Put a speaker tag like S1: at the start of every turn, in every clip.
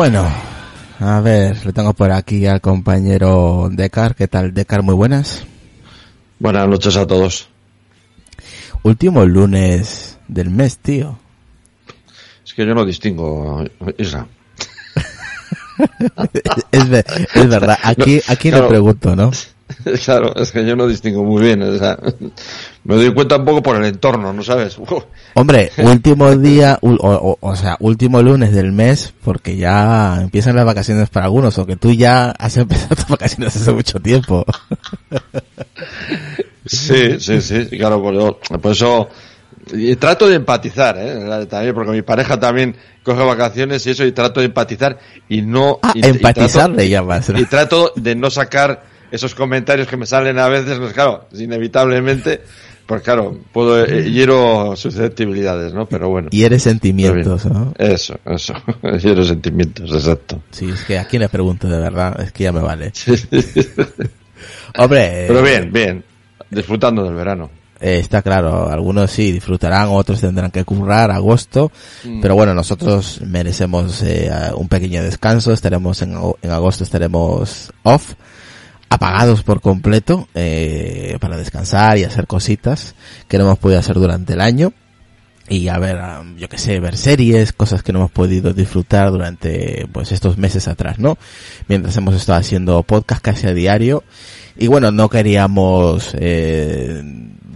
S1: Bueno, a ver, le tengo por aquí al compañero Decar. ¿Qué tal, Decar? Muy buenas.
S2: Buenas noches a todos.
S1: Último lunes del mes, tío.
S2: Es que yo no distingo, Isra.
S1: es, es, verdad, aquí, aquí no, pregunto, ¿no?
S2: Claro, es que yo no distingo muy bien, o sea, me doy cuenta un poco por el entorno, ¿no sabes?
S1: Hombre, último día, o, o, sea, último lunes del mes, porque ya empiezan las vacaciones para algunos, o que tú ya has empezado tus vacaciones hace mucho tiempo.
S2: Sí, sí, sí, claro, por, eso, y trato de empatizar, ¿eh? También, porque mi pareja también coge vacaciones y eso, y trato de empatizar y no...
S1: Ah,
S2: y,
S1: empatizar le llamas.
S2: Y trato de no sacar esos comentarios que me salen a veces, pues claro, inevitablemente, pues claro, puedo, eh, hiero susceptibilidades, ¿no? Pero bueno.
S1: Y eres sentimientos, ¿no?
S2: Eso, eso. Hiero sentimientos, exacto.
S1: Sí, es que a quién le pregunto de verdad, es que ya me vale. Hombre.
S2: Pero bien, bien. Disfrutando del verano.
S1: Eh, está claro, algunos sí disfrutarán, otros tendrán que currar agosto, mm. pero bueno, nosotros merecemos eh, un pequeño descanso, estaremos en, en agosto estaremos off, apagados por completo eh, para descansar y hacer cositas que no hemos podido hacer durante el año. Y a ver, yo que sé, ver series, cosas que no hemos podido disfrutar durante pues estos meses atrás, ¿no? Mientras hemos estado haciendo podcast casi a diario. Y bueno, no queríamos eh,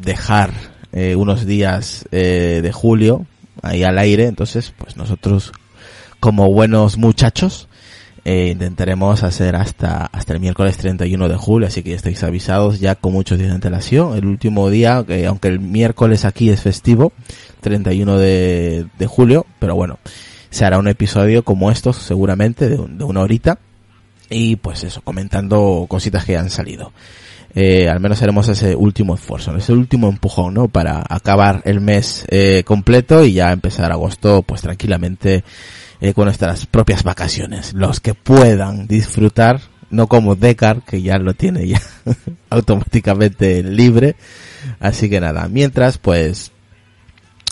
S1: dejar eh, unos días eh, de julio ahí al aire, entonces pues nosotros como buenos muchachos eh, intentaremos hacer hasta, hasta el miércoles 31 de julio, así que ya estáis avisados ya con muchos días de antelación. El último día, que aunque el miércoles aquí es festivo, 31 de, de julio, pero bueno, se hará un episodio como estos seguramente de, de una horita y pues eso, comentando cositas que han salido. Eh, al menos haremos ese último esfuerzo, ese último empujón, ¿no? Para acabar el mes eh, completo y ya empezar agosto, pues tranquilamente eh, con nuestras propias vacaciones. Los que puedan disfrutar, no como Decar, que ya lo tiene ya automáticamente libre. Así que nada, mientras pues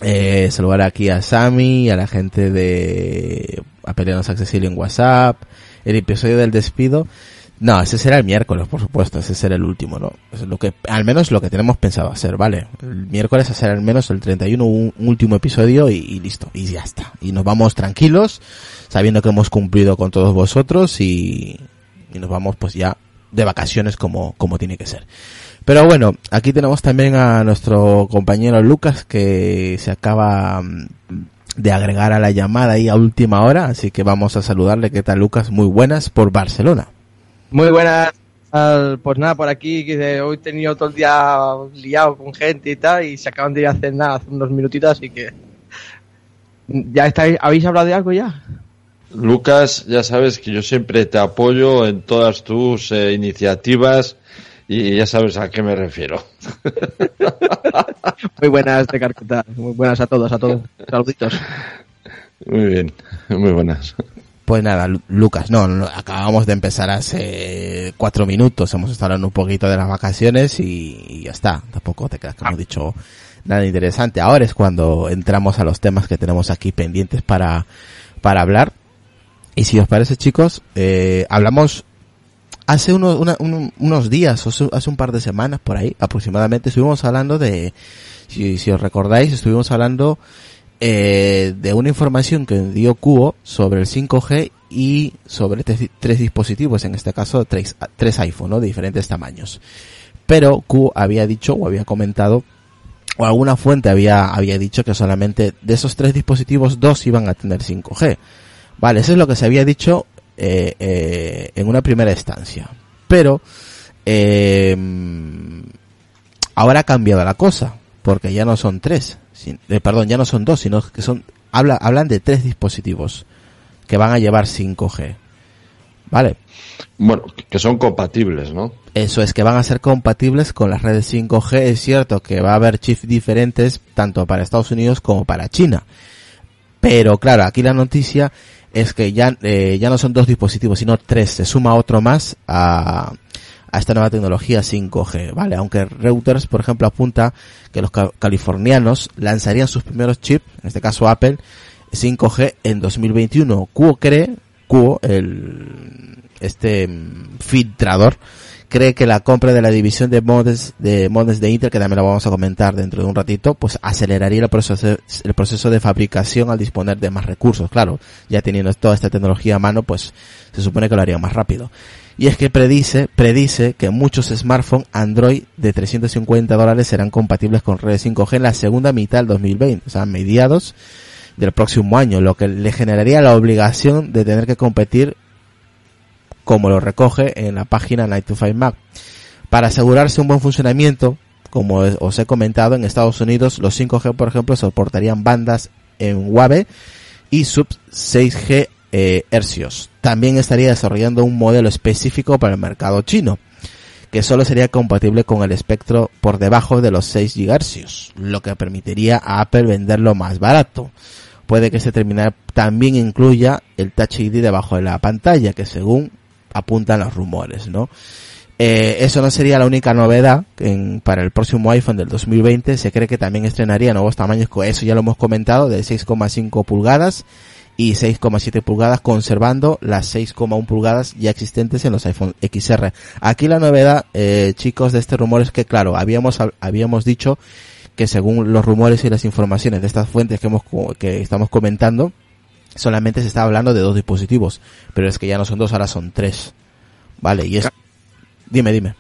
S1: eh, saludar aquí a Sammy, a la gente de Apelianos Accesible en WhatsApp, el episodio del despido. No, ese será el miércoles, por supuesto, ese será el último, ¿no? Es lo que, al menos lo que tenemos pensado hacer, ¿vale? El miércoles hacer al menos el 31 un, último episodio y, listo, y ya está. Y nos vamos tranquilos, sabiendo que hemos cumplido con todos vosotros y, y nos vamos pues ya de vacaciones como, como tiene que ser. Pero bueno, aquí tenemos también a nuestro compañero Lucas que se acaba mm, de agregar a la llamada ahí a última hora, así que vamos a saludarle. ¿Qué tal Lucas? Muy buenas por Barcelona.
S3: Muy buenas. Pues nada, por aquí, que hoy he tenido todo el día liado con gente y tal, y se acaban de ir a hacer nada hace unos minutitos, así que. ¿Ya estáis, habéis hablado de algo ya?
S2: Lucas, ya sabes que yo siempre te apoyo en todas tus eh, iniciativas y ya sabes a qué me refiero.
S3: muy buenas de Carcuta, muy buenas a todos, a todos. Saluditos.
S2: Muy bien, muy buenas.
S1: Pues nada, Lucas, no, acabamos de empezar hace cuatro minutos, hemos estado hablando un poquito de las vacaciones y, ya está, tampoco te creas que hemos dicho nada interesante. Ahora es cuando entramos a los temas que tenemos aquí pendientes para, para hablar. Y si os parece chicos, eh, hablamos hace unos, una, un, unos días, hace un par de semanas por ahí aproximadamente, estuvimos hablando de, si os recordáis, estuvimos hablando eh, de una información que dio Cubo sobre el 5G y sobre tres, dispositivos, en este caso tres, tres iPhone. De diferentes tamaños. Pero Cubo había dicho o había comentado o alguna fuente había, había dicho que solamente de esos tres dispositivos dos iban a tener 5G. Vale, eso es lo que se había dicho eh, eh, en una primera instancia. Pero eh, ahora ha cambiado la cosa, porque ya no son tres, eh, perdón, ya no son dos, sino que son, habla, hablan de tres dispositivos que van a llevar 5G. ¿Vale?
S2: Bueno, que son compatibles, ¿no?
S1: Eso es, que van a ser compatibles con las redes 5G. Es cierto que va a haber chips diferentes tanto para Estados Unidos como para China. Pero claro, aquí la noticia es que ya, eh, ya no son dos dispositivos, sino tres. Se suma otro más a, a esta nueva tecnología 5G, ¿vale? Aunque Reuters, por ejemplo, apunta que los californianos lanzarían sus primeros chips, en este caso Apple, 5G en 2021. Cuo cree, Kuo, el, este mm, filtrador, cree que la compra de la división de modes de modes de Intel, que también lo vamos a comentar dentro de un ratito, pues aceleraría el proceso, el proceso de fabricación al disponer de más recursos. Claro, ya teniendo toda esta tecnología a mano, pues se supone que lo haría más rápido. Y es que predice, predice que muchos smartphones Android de 350 dólares serán compatibles con redes 5G en la segunda mitad del 2020, o sea, mediados del próximo año, lo que le generaría la obligación de tener que competir como lo recoge en la página Night to Five Mac. Para asegurarse un buen funcionamiento, como os he comentado, en Estados Unidos los 5G, por ejemplo, soportarían bandas en WAVE y sub 6G eh, hercios. También estaría desarrollando un modelo específico para el mercado chino, que solo sería compatible con el espectro por debajo de los 6 GHz, lo que permitiría a Apple venderlo más barato. Puede que este terminal también incluya el Touch ID debajo de la pantalla, que según apuntan los rumores, ¿no? Eh, eso no sería la única novedad en, para el próximo iPhone del 2020. Se cree que también estrenaría nuevos tamaños, eso ya lo hemos comentado, de 6,5 pulgadas y 6,7 pulgadas, conservando las 6,1 pulgadas ya existentes en los iPhone XR. Aquí la novedad, eh, chicos, de este rumor es que, claro, habíamos, habíamos dicho que según los rumores y las informaciones de estas fuentes que hemos, que estamos comentando, solamente se está hablando de dos dispositivos, pero es que ya no son dos, ahora son tres. Vale, y es... Dime, dime.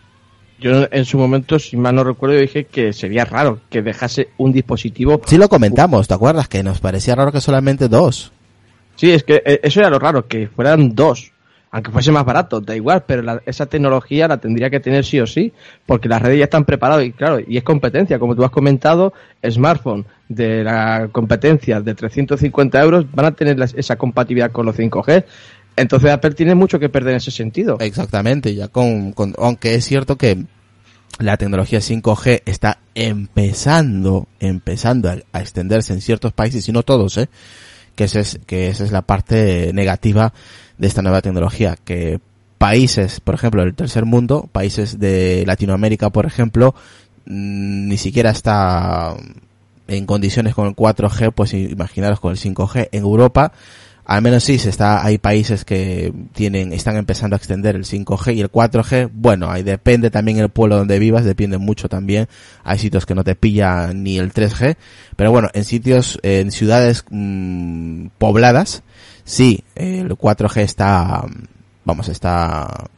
S3: Yo en su momento, si mal no recuerdo, dije que sería raro que dejase un dispositivo.
S1: Sí lo comentamos, ¿te acuerdas? Que nos parecía raro que solamente dos.
S3: Sí, es que eh, eso era lo raro, que fueran dos aunque fuese más barato, da igual, pero esa tecnología la tendría que tener sí o sí, porque las redes ya están preparadas y claro, y es competencia, como tú has comentado, smartphone de la competencia de 350 euros van a tener esa compatibilidad con los 5G. Entonces Apple tiene mucho que perder en ese sentido.
S1: Exactamente, ya con, aunque es cierto que la tecnología 5G está empezando, empezando a, a extenderse en ciertos países y no todos, ¿eh? Que, ese es, que esa es la parte negativa de esta nueva tecnología, que países, por ejemplo, del tercer mundo, países de Latinoamérica, por ejemplo, mm, ni siquiera está en condiciones con el 4G, pues imaginaros con el 5G. En Europa, al menos sí, se está, hay países que tienen, están empezando a extender el 5G y el 4G, bueno, ahí depende también el pueblo donde vivas, depende mucho también. Hay sitios que no te pilla ni el 3G, pero bueno, en sitios, en ciudades mm, pobladas, sí, el 4G está, vamos, está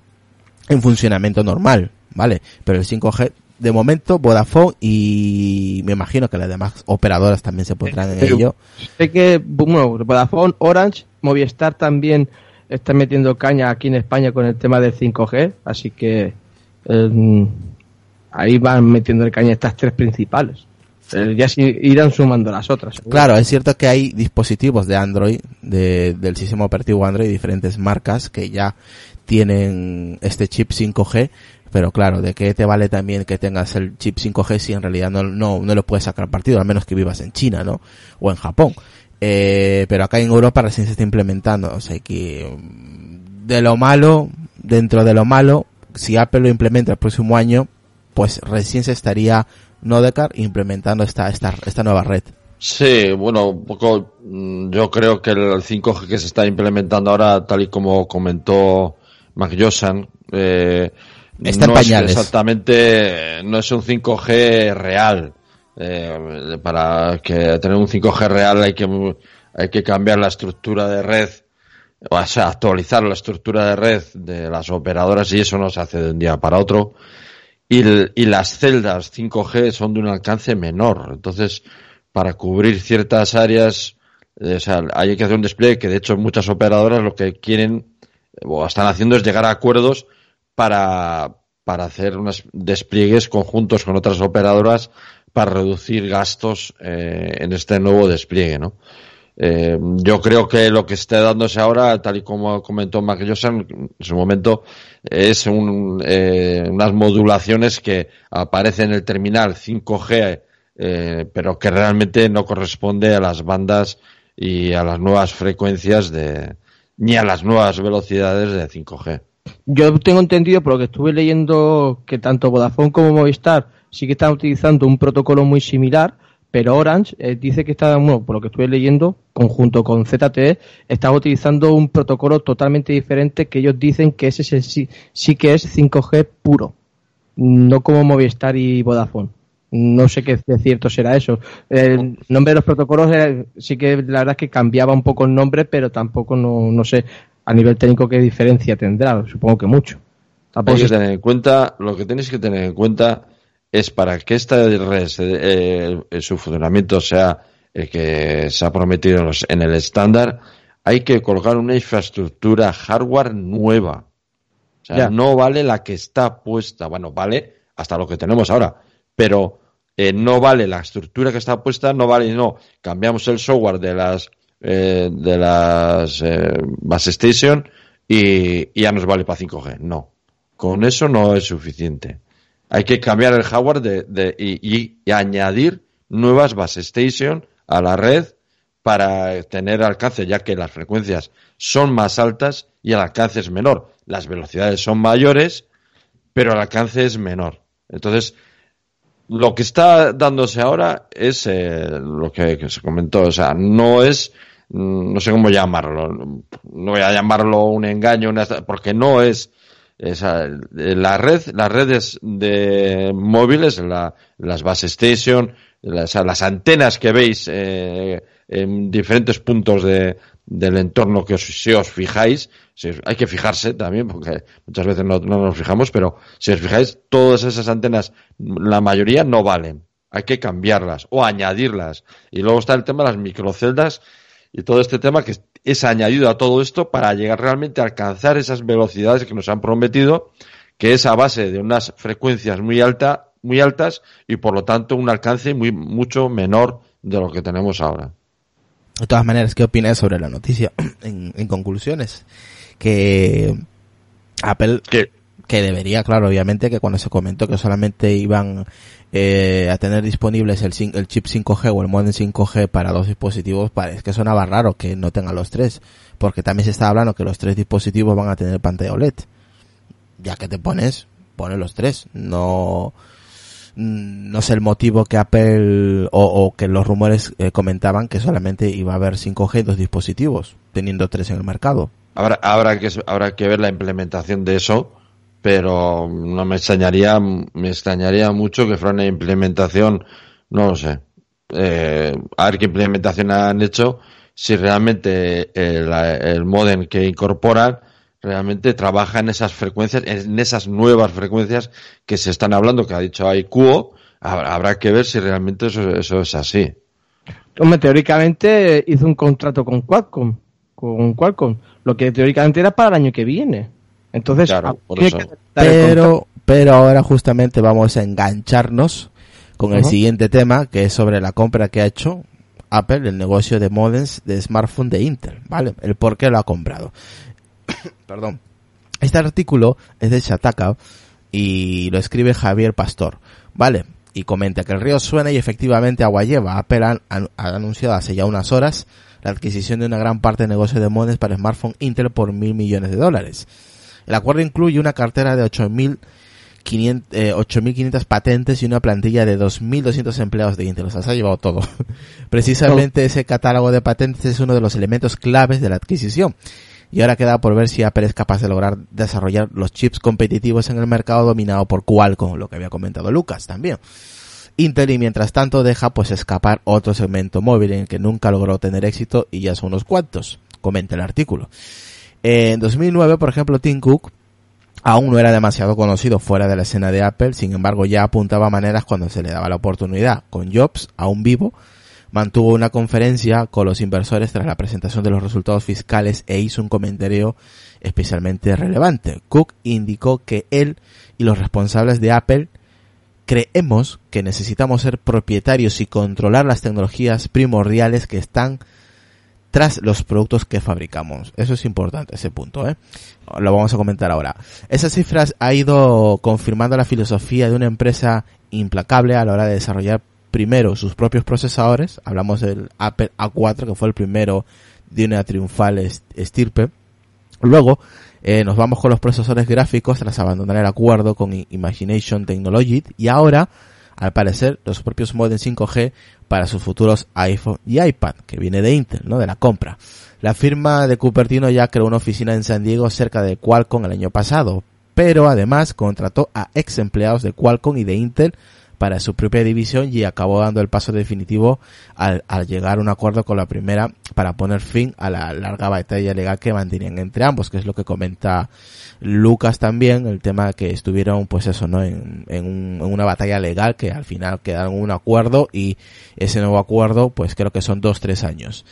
S1: en funcionamiento normal, ¿vale? Pero el 5G de momento Vodafone y me imagino que las demás operadoras también se pondrán en ello.
S3: Sé que bueno, Vodafone, Orange, Movistar también están metiendo caña aquí en España con el tema del 5G, así que em, ahí van metiendo el caña estas tres principales. Eh, ya irán sumando las otras.
S1: Claro, es cierto que hay dispositivos de Android, de, del sistema operativo Android, diferentes marcas que ya tienen este chip 5G, pero claro, ¿de qué te vale también que tengas el chip 5G si en realidad no, no, no lo puedes sacar partido, al menos que vivas en China, ¿no? O en Japón. Eh, pero acá en Europa recién se está implementando, o sea que mm, de lo malo, dentro de lo malo, si Apple lo implementa el próximo año, pues recién se estaría Nodecar implementando esta, esta, esta nueva red.
S2: Sí, bueno, un poco, mm, yo creo que el 5G que se está implementando ahora, tal y como comentó Mac eh,
S1: Está
S2: no Es exactamente, no es un 5G real. Eh, para que tener un 5G real hay que, hay que cambiar la estructura de red, o sea, actualizar la estructura de red de las operadoras y eso no se hace de un día para otro. Y, y las celdas 5G son de un alcance menor. Entonces, para cubrir ciertas áreas, eh, o sea, hay que hacer un despliegue que de hecho muchas operadoras lo que quieren o están haciendo es llegar a acuerdos para, para hacer unos despliegues conjuntos con otras operadoras para reducir gastos eh, en este nuevo despliegue, ¿no? Eh, yo creo que lo que está dándose ahora, tal y como comentó Josan en su momento, es un, eh, unas modulaciones que aparecen en el terminal 5G, eh, pero que realmente no corresponde a las bandas y a las nuevas frecuencias de, ni a las nuevas velocidades de 5G.
S3: Yo tengo entendido, por lo que estuve leyendo, que tanto Vodafone como Movistar sí que están utilizando un protocolo muy similar, pero Orange eh, dice que está, bueno, por lo que estuve leyendo, conjunto con ZTE, está utilizando un protocolo totalmente diferente que ellos dicen que ese sí, sí que es 5G puro, no como Movistar y Vodafone. No sé qué cierto será eso. El nombre de los protocolos sí que la verdad es que cambiaba un poco el nombre, pero tampoco no, no sé a nivel técnico qué diferencia tendrá. Supongo que mucho.
S2: Tampoco que tener en cuenta, lo que tenéis que tener en cuenta es para que esta red, eh, eh, su funcionamiento sea el que se ha prometido en el estándar, hay que colocar una infraestructura hardware nueva. O sea, no vale la que está puesta. Bueno, vale hasta lo que tenemos ahora, pero eh, no vale la estructura que está puesta, no vale, no. Cambiamos el software de las de las base station y, y, ya nos vale para 5G. No, con eso no es suficiente hay que cambiar el hardware de, y, añadir nuevas base station a la red para tener alcance, ya que las frecuencias son más altas y el alcance es menor. Las velocidades son mayores, pero el alcance es menor. Entonces, lo que está dándose ahora es eh, lo que, que, se comentó, o sea, no es, no sé cómo llamarlo, no voy a llamarlo un engaño, una, porque no es esa, la red, las redes de móviles, la, las base station, las, las antenas que veis eh, en diferentes puntos de, del entorno que os, si os fijáis, hay que fijarse también, porque muchas veces no, no, nos fijamos, pero si os fijáis, todas esas antenas, la mayoría no valen. Hay que cambiarlas o añadirlas. Y luego está el tema de las microceldas y todo este tema que es añadido a todo esto para llegar realmente a alcanzar esas velocidades que nos han prometido, que es a base de unas frecuencias muy alta, muy altas y por lo tanto un alcance muy mucho menor de lo que tenemos ahora.
S1: De todas maneras, ¿qué opinas sobre la noticia? en, conclusiones, que Apple que debería, claro, obviamente, que cuando se comentó que solamente iban eh, a tener disponibles el, el, chip 5G o el modem 5G para dos dispositivos, parece que sonaba raro que no tengan los tres, porque también se está hablando que los tres dispositivos van a tener pantalla OLED. Ya que te pones, pone los tres. No, no sé el motivo que Apple o, que los rumores eh, comentaban que solamente iba a haber 5G en dos dispositivos, teniendo tres en el mercado.
S2: Habrá, habrá, que, habrá que ver la implementación de eso pero no me extrañaría, me extrañaría mucho que fuera una implementación, no lo sé, eh, a ver qué implementación han hecho, si realmente el, el modem que incorporan realmente trabaja en esas frecuencias, en esas nuevas frecuencias que se están hablando, que ha dicho IQO, habrá que ver si realmente eso, eso es así.
S3: Hombre, teóricamente hizo un contrato con Qualcomm, con Qualcomm, lo que teóricamente era para el año que viene. Entonces,
S1: ah, pero, pero ahora justamente vamos a engancharnos con el siguiente tema, que es sobre la compra que ha hecho Apple, el negocio de modems de smartphone de Intel, ¿vale? El por qué lo ha comprado. Perdón. Este artículo es de Shataka y lo escribe Javier Pastor, ¿vale? Y comenta que el río suena y efectivamente agua lleva. Apple ha, ha anunciado hace ya unas horas la adquisición de una gran parte de negocio de modems para smartphone Intel por mil millones de dólares. El acuerdo incluye una cartera de 8.500 eh, patentes y una plantilla de 2.200 empleados de Intel. O sea, se ha llevado todo. Precisamente oh. ese catálogo de patentes es uno de los elementos claves de la adquisición. Y ahora queda por ver si Apple es capaz de lograr desarrollar los chips competitivos en el mercado dominado por Qualcomm, lo que había comentado Lucas también. Intel y mientras tanto deja pues escapar otro segmento móvil en el que nunca logró tener éxito y ya son unos cuantos, comenta el artículo. En 2009, por ejemplo, Tim Cook aún no era demasiado conocido fuera de la escena de Apple, sin embargo ya apuntaba maneras cuando se le daba la oportunidad. Con Jobs, aún vivo, mantuvo una conferencia con los inversores tras la presentación de los resultados fiscales e hizo un comentario especialmente relevante. Cook indicó que él y los responsables de Apple creemos que necesitamos ser propietarios y controlar las tecnologías primordiales que están tras los productos que fabricamos. Eso es importante, ese punto, ¿eh? Lo vamos a comentar ahora. Esas cifras ha ido confirmando la filosofía de una empresa implacable a la hora de desarrollar primero sus propios procesadores. Hablamos del Apple A4, que fue el primero de una triunfal estirpe. Luego, eh, nos vamos con los procesadores gráficos tras abandonar el acuerdo con Imagination Technology y ahora al parecer, los propios modems 5G para sus futuros iPhone y iPad, que viene de Intel, ¿no? De la compra. La firma de Cupertino ya creó una oficina en San Diego cerca de Qualcomm el año pasado, pero además contrató a ex empleados de Qualcomm y de Intel para su propia división y acabó dando el paso definitivo al, llegar a un acuerdo con la primera para poner fin a la larga batalla legal que mantenían entre ambos, que es lo que comenta Lucas también, el tema que estuvieron pues eso, ¿no? En, en, una batalla legal que al final quedaron un acuerdo y ese nuevo acuerdo pues creo que son dos, tres años.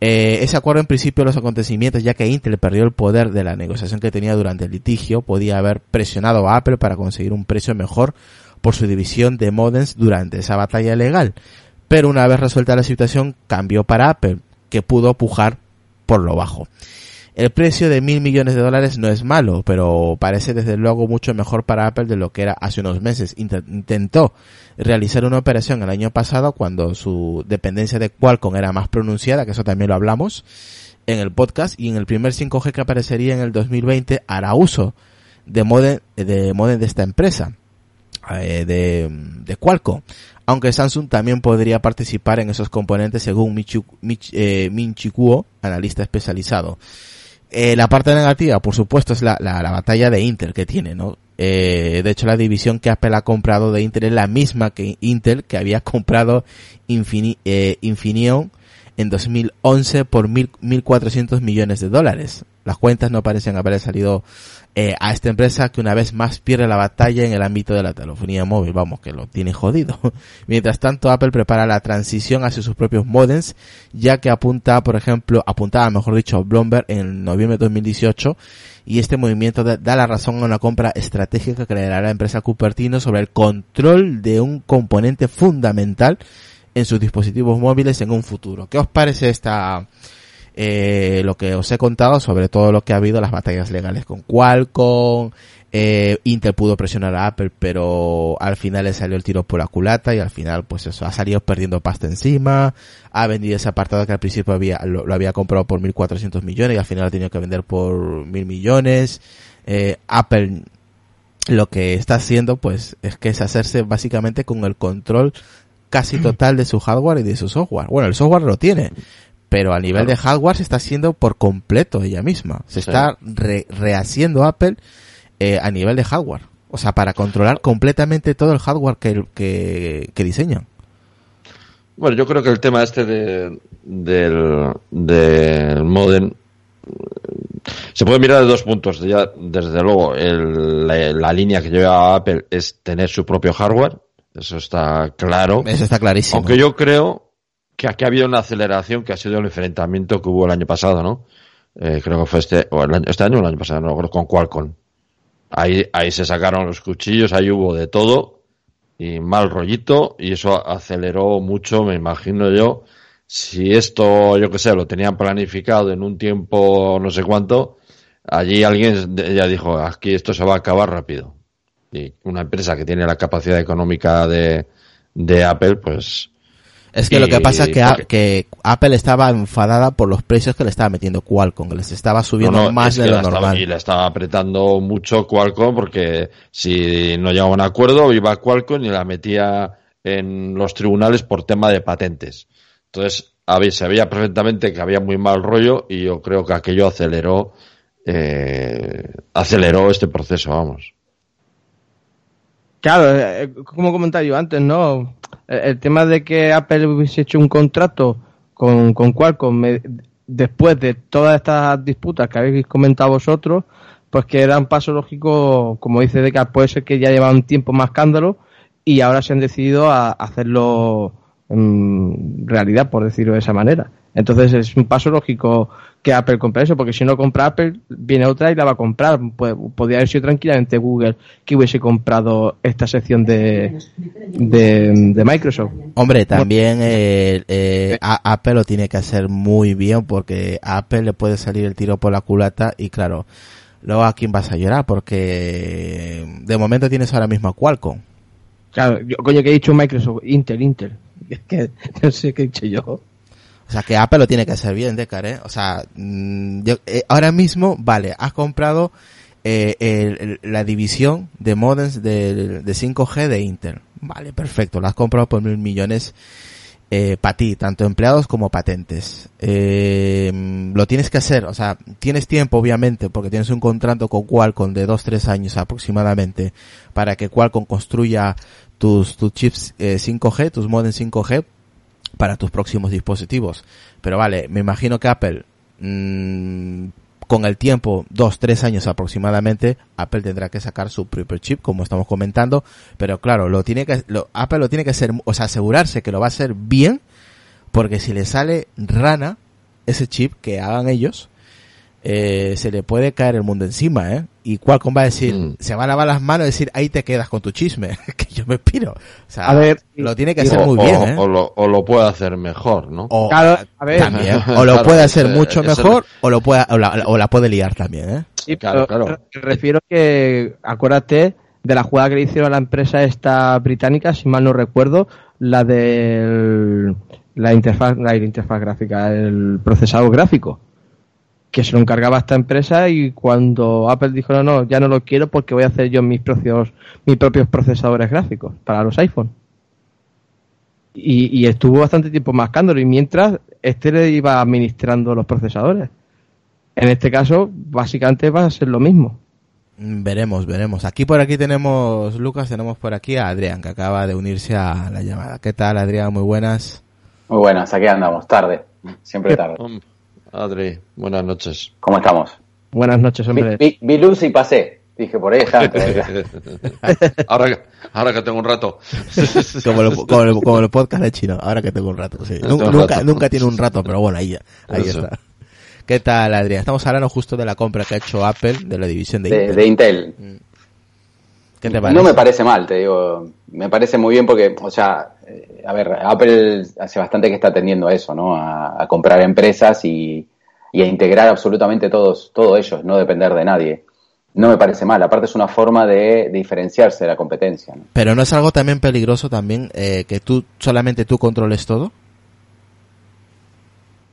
S1: Eh, ese acuerdo en principio los acontecimientos, ya que Intel perdió el poder de la negociación que tenía durante el litigio, podía haber presionado a Apple para conseguir un precio mejor por su división de modems durante esa batalla legal. Pero una vez resuelta la situación, cambió para Apple, que pudo pujar por lo bajo. El precio de mil millones de dólares no es malo, pero parece desde luego mucho mejor para Apple de lo que era hace unos meses. Intentó realizar una operación el año pasado cuando su dependencia de Qualcomm era más pronunciada, que eso también lo hablamos en el podcast, y en el primer 5G que aparecería en el 2020 hará uso de modem de, de esta empresa. Eh, de, de Qualcomm. Aunque Samsung también podría participar en esos componentes según Michi, eh, Kuo, analista especializado. Eh, la parte negativa, por supuesto, es la, la, batalla de Intel que tiene, ¿no? Eh, de hecho, la división que Apple ha comprado de Intel es la misma que Intel que había comprado Infini, Infineon en 2011 por mil, 1.400 millones de dólares. Las cuentas no parecen haber salido eh, a esta empresa que una vez más pierde la batalla en el ámbito de la telefonía móvil, vamos, que lo tiene jodido. Mientras tanto, Apple prepara la transición hacia sus propios modems, ya que apunta, por ejemplo, apuntaba, mejor dicho, Bloomberg en noviembre de 2018, y este movimiento da la razón a una compra estratégica que le dará a la empresa Cupertino sobre el control de un componente fundamental en sus dispositivos móviles en un futuro. ¿Qué os parece esta, eh, lo que os he contado sobre todo lo que ha habido las batallas legales con Qualcomm, eh, Intel pudo presionar a Apple, pero al final le salió el tiro por la culata y al final, pues eso, ha salido perdiendo pasta encima, ha vendido ese apartado que al principio había, lo, había comprado por 1.400 millones y al final ha tenido que vender por 1.000 millones. Eh, Apple lo que está haciendo, pues, es que es hacerse básicamente con el control casi total de su hardware y de su software. Bueno, el software lo tiene, pero a nivel de hardware se está haciendo por completo ella misma. Se está rehaciendo Apple eh, a nivel de hardware. O sea, para controlar completamente todo el hardware que, que, diseñan.
S2: Bueno, yo creo que el tema este de, del, del modem se puede mirar de dos puntos. Ya, desde luego, la, línea que lleva Apple es tener su propio hardware. Eso está claro.
S1: Eso está clarísimo.
S2: Aunque yo creo que aquí ha habido una aceleración que ha sido el enfrentamiento que hubo el año pasado, ¿no? Eh, creo que fue este, o el año, este año o el año pasado, no, con Qualcomm. Ahí, ahí se sacaron los cuchillos, ahí hubo de todo y mal rollito y eso aceleró mucho, me imagino yo. Si esto, yo que sé, lo tenían planificado en un tiempo no sé cuánto, allí alguien ya dijo, aquí esto se va a acabar rápido. Y una empresa que tiene la capacidad económica de, de Apple, pues
S1: es que lo que pasa es que, Apple estaba enfadada por los precios que le estaba metiendo Qualcomm, que les estaba subiendo más de lo normal.
S2: y le estaba apretando mucho Qualcomm porque si no llegaba a un acuerdo iba a Qualcomm y la metía en los tribunales por tema de patentes. Entonces había, se veía perfectamente que había muy mal rollo y yo creo que aquello aceleró eh, aceleró este proceso, vamos.
S3: Claro, eh, eh, como comentaba yo antes, ¿no? El, tema de que Apple hubiese hecho un contrato con, con Qualcomm después de todas estas disputas que habéis comentado vosotros, pues que era un paso lógico, como dice Deca, puede ser que ya lleva un tiempo más escándalo y ahora se han decidido a hacerlo en realidad, por decirlo de esa manera. Entonces es un paso lógico que Apple compre eso, porque si no compra Apple, viene otra y la va a comprar. podría haber sido tranquilamente Google que hubiese comprado esta sección de, de, Microsoft.
S1: Hombre, también eh, eh, Apple lo tiene que hacer muy bien, porque a Apple le puede salir el tiro por la culata y claro, luego a quién vas a llorar, porque de momento tienes ahora mismo a Qualcomm.
S3: Claro, yo, coño, que he dicho Microsoft, Intel, Intel. Es que no sé qué he dicho yo.
S1: O sea, que Apple lo tiene que hacer bien, Decar, ¿eh? O sea, mm, yo, eh, ahora mismo, vale, has comprado eh, la división de modems de, de 5G de Intel. Vale, perfecto. La has comprado por mil millones eh, para ti, tanto empleados como patentes. Eh, lo tienes que hacer, o sea, tienes tiempo obviamente, porque tienes un contrato con Qualcomm de 2-3 años aproximadamente, para que Qualcomm construya tus, tus chips eh, 5G, tus modem 5G, para tus próximos dispositivos. Pero vale, me imagino que Apple, mmm, con el tiempo, dos, tres años aproximadamente, Apple tendrá que sacar su propio chip, como estamos comentando, pero claro, lo tiene que, lo, Apple lo tiene que hacer, o sea, asegurarse que lo va a hacer bien, porque si le sale rana ese chip que hagan ellos, eh, se le puede caer el mundo encima, ¿eh? Y Qualcomm va a decir, mm. se va a lavar las manos y decir, ahí te quedas con tu chisme, que yo me piro. O sea, a ver, lo tiene que hacer
S2: o,
S1: muy bien, ¿eh?
S2: O lo, o lo, puede hacer mejor, ¿no?
S1: O, claro, a ver, también. O lo puede hacer mucho mejor, o lo puede, o la, o la, puede liar también, ¿eh?
S3: Sí, claro, claro. Me refiero que, acuérdate de la jugada que le hicieron a la empresa esta británica, si mal no recuerdo, la de la interfaz, la interfaz gráfica, el procesador gráfico que se lo encargaba esta empresa y cuando Apple dijo no, no, ya no lo quiero porque voy a hacer yo mis propios, mis propios procesadores gráficos para los iPhone. Y, y estuvo bastante tiempo mascándolo y mientras este le iba administrando los procesadores. En este caso, básicamente va a ser lo mismo.
S1: Veremos, veremos. Aquí por aquí tenemos, Lucas, tenemos por aquí a Adrián, que acaba de unirse a la llamada. ¿Qué tal, Adrián? Muy buenas.
S4: Muy buenas, aquí andamos, tarde, siempre tarde.
S2: Adri, buenas noches.
S4: ¿Cómo estamos?
S3: Buenas noches, hombre.
S4: Vi, vi, luz y pasé. Dije, por ahí está.
S2: ahora, ahora que tengo un rato.
S1: como, lo, como, lo, como el podcast de chino, ahora que tengo un rato. Sí. Nunca, nunca, nunca, tiene un rato, pero bueno, ahí, ahí está. ¿Qué tal, Adrián? Estamos hablando justo de la compra que ha hecho Apple de la división de,
S4: de
S1: Intel.
S4: De Intel.
S1: ¿Qué te parece?
S4: No me parece mal, te digo. Me parece muy bien porque, o sea, a ver, Apple hace bastante que está atendiendo a eso, ¿no? A, a comprar empresas y, y, a integrar absolutamente todos, todos ellos, no depender de nadie. No me parece mal, aparte es una forma de, de diferenciarse de la competencia. ¿no?
S1: Pero no es algo también peligroso también eh, que tú solamente tú controles todo.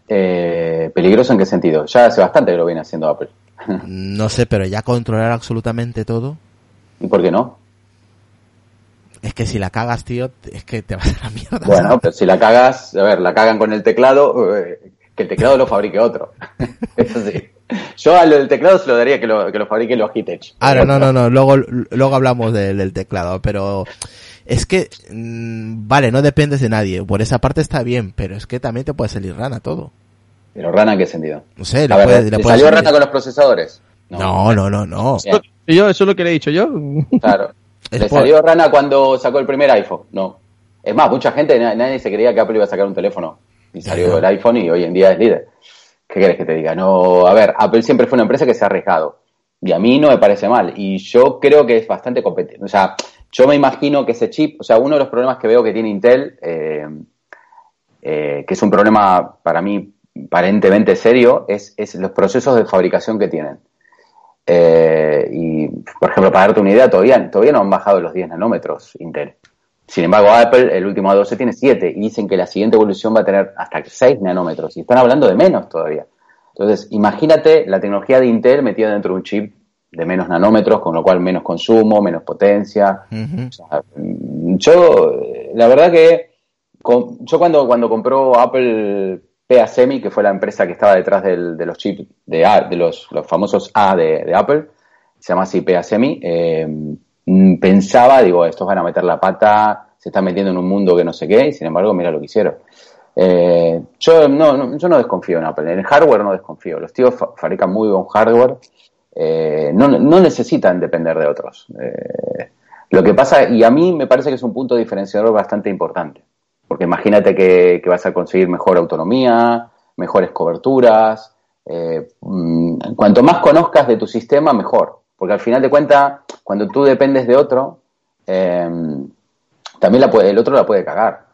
S4: Eh, peligroso en qué sentido? Ya hace bastante que lo viene haciendo Apple.
S1: no sé, pero ya controlar absolutamente todo.
S4: ¿Y por qué no?
S1: Es que si la cagas, tío, es que te vas a la mierda.
S4: Bueno, pero si la cagas, a ver, la cagan con el teclado, eh, que el teclado lo fabrique otro. Eso sí. Yo a lo del teclado se lo daría que lo, que lo fabrique Logitech.
S1: Ahora, no, no, no, luego, luego hablamos de, del teclado, pero es que, mmm, vale, no dependes de nadie, por esa parte está bien, pero es que también te puede salir rana todo.
S4: ¿Pero rana en qué sentido?
S1: No sé,
S4: ver, puede, ¿le salió salir... rana con los procesadores?
S1: No, no, no, no.
S3: no. Yo, eso es lo que le he dicho yo.
S4: Claro. ¿Le por... salió rana cuando sacó el primer iPhone? No. Es más, mucha gente, nadie se creía que Apple iba a sacar un teléfono. Y salió yeah. el iPhone y hoy en día es líder. ¿Qué querés que te diga? No, a ver, Apple siempre fue una empresa que se ha arriesgado. Y a mí no me parece mal. Y yo creo que es bastante competente. O sea, yo me imagino que ese chip, o sea, uno de los problemas que veo que tiene Intel, eh, eh, que es un problema para mí aparentemente serio, es, es los procesos de fabricación que tienen. Eh, y, por ejemplo, para darte una idea, todavía, todavía no han bajado los 10 nanómetros Intel. Sin embargo, Apple, el último A12 tiene 7 y dicen que la siguiente evolución va a tener hasta 6 nanómetros y están hablando de menos todavía. Entonces, imagínate la tecnología de Intel metida dentro de un chip de menos nanómetros, con lo cual menos consumo, menos potencia. Uh -huh. o sea, yo, la verdad que con, yo cuando, cuando compró Apple PASemi, que fue la empresa que estaba detrás de los chips de, A, de los, los famosos A de, Apple, se llama así PASemi, eh, pensaba, digo, estos van a meter la pata, se están metiendo en un mundo que no sé qué, y sin embargo, mira lo que hicieron. Eh, yo, no, no, yo no desconfío en Apple, en el hardware no desconfío, los tíos fa fabrican muy buen hardware, eh, no, no, necesitan depender de otros. Lo que pasa, y a mí me parece que es un punto diferenciador bastante importante. Porque imagínate que, que vas a conseguir mejor autonomía, mejores coberturas. Eh, cuanto más conozcas de tu sistema, mejor. Porque al final de cuentas, cuando tú dependes de otro, eh, también la puede, el otro la puede cagar.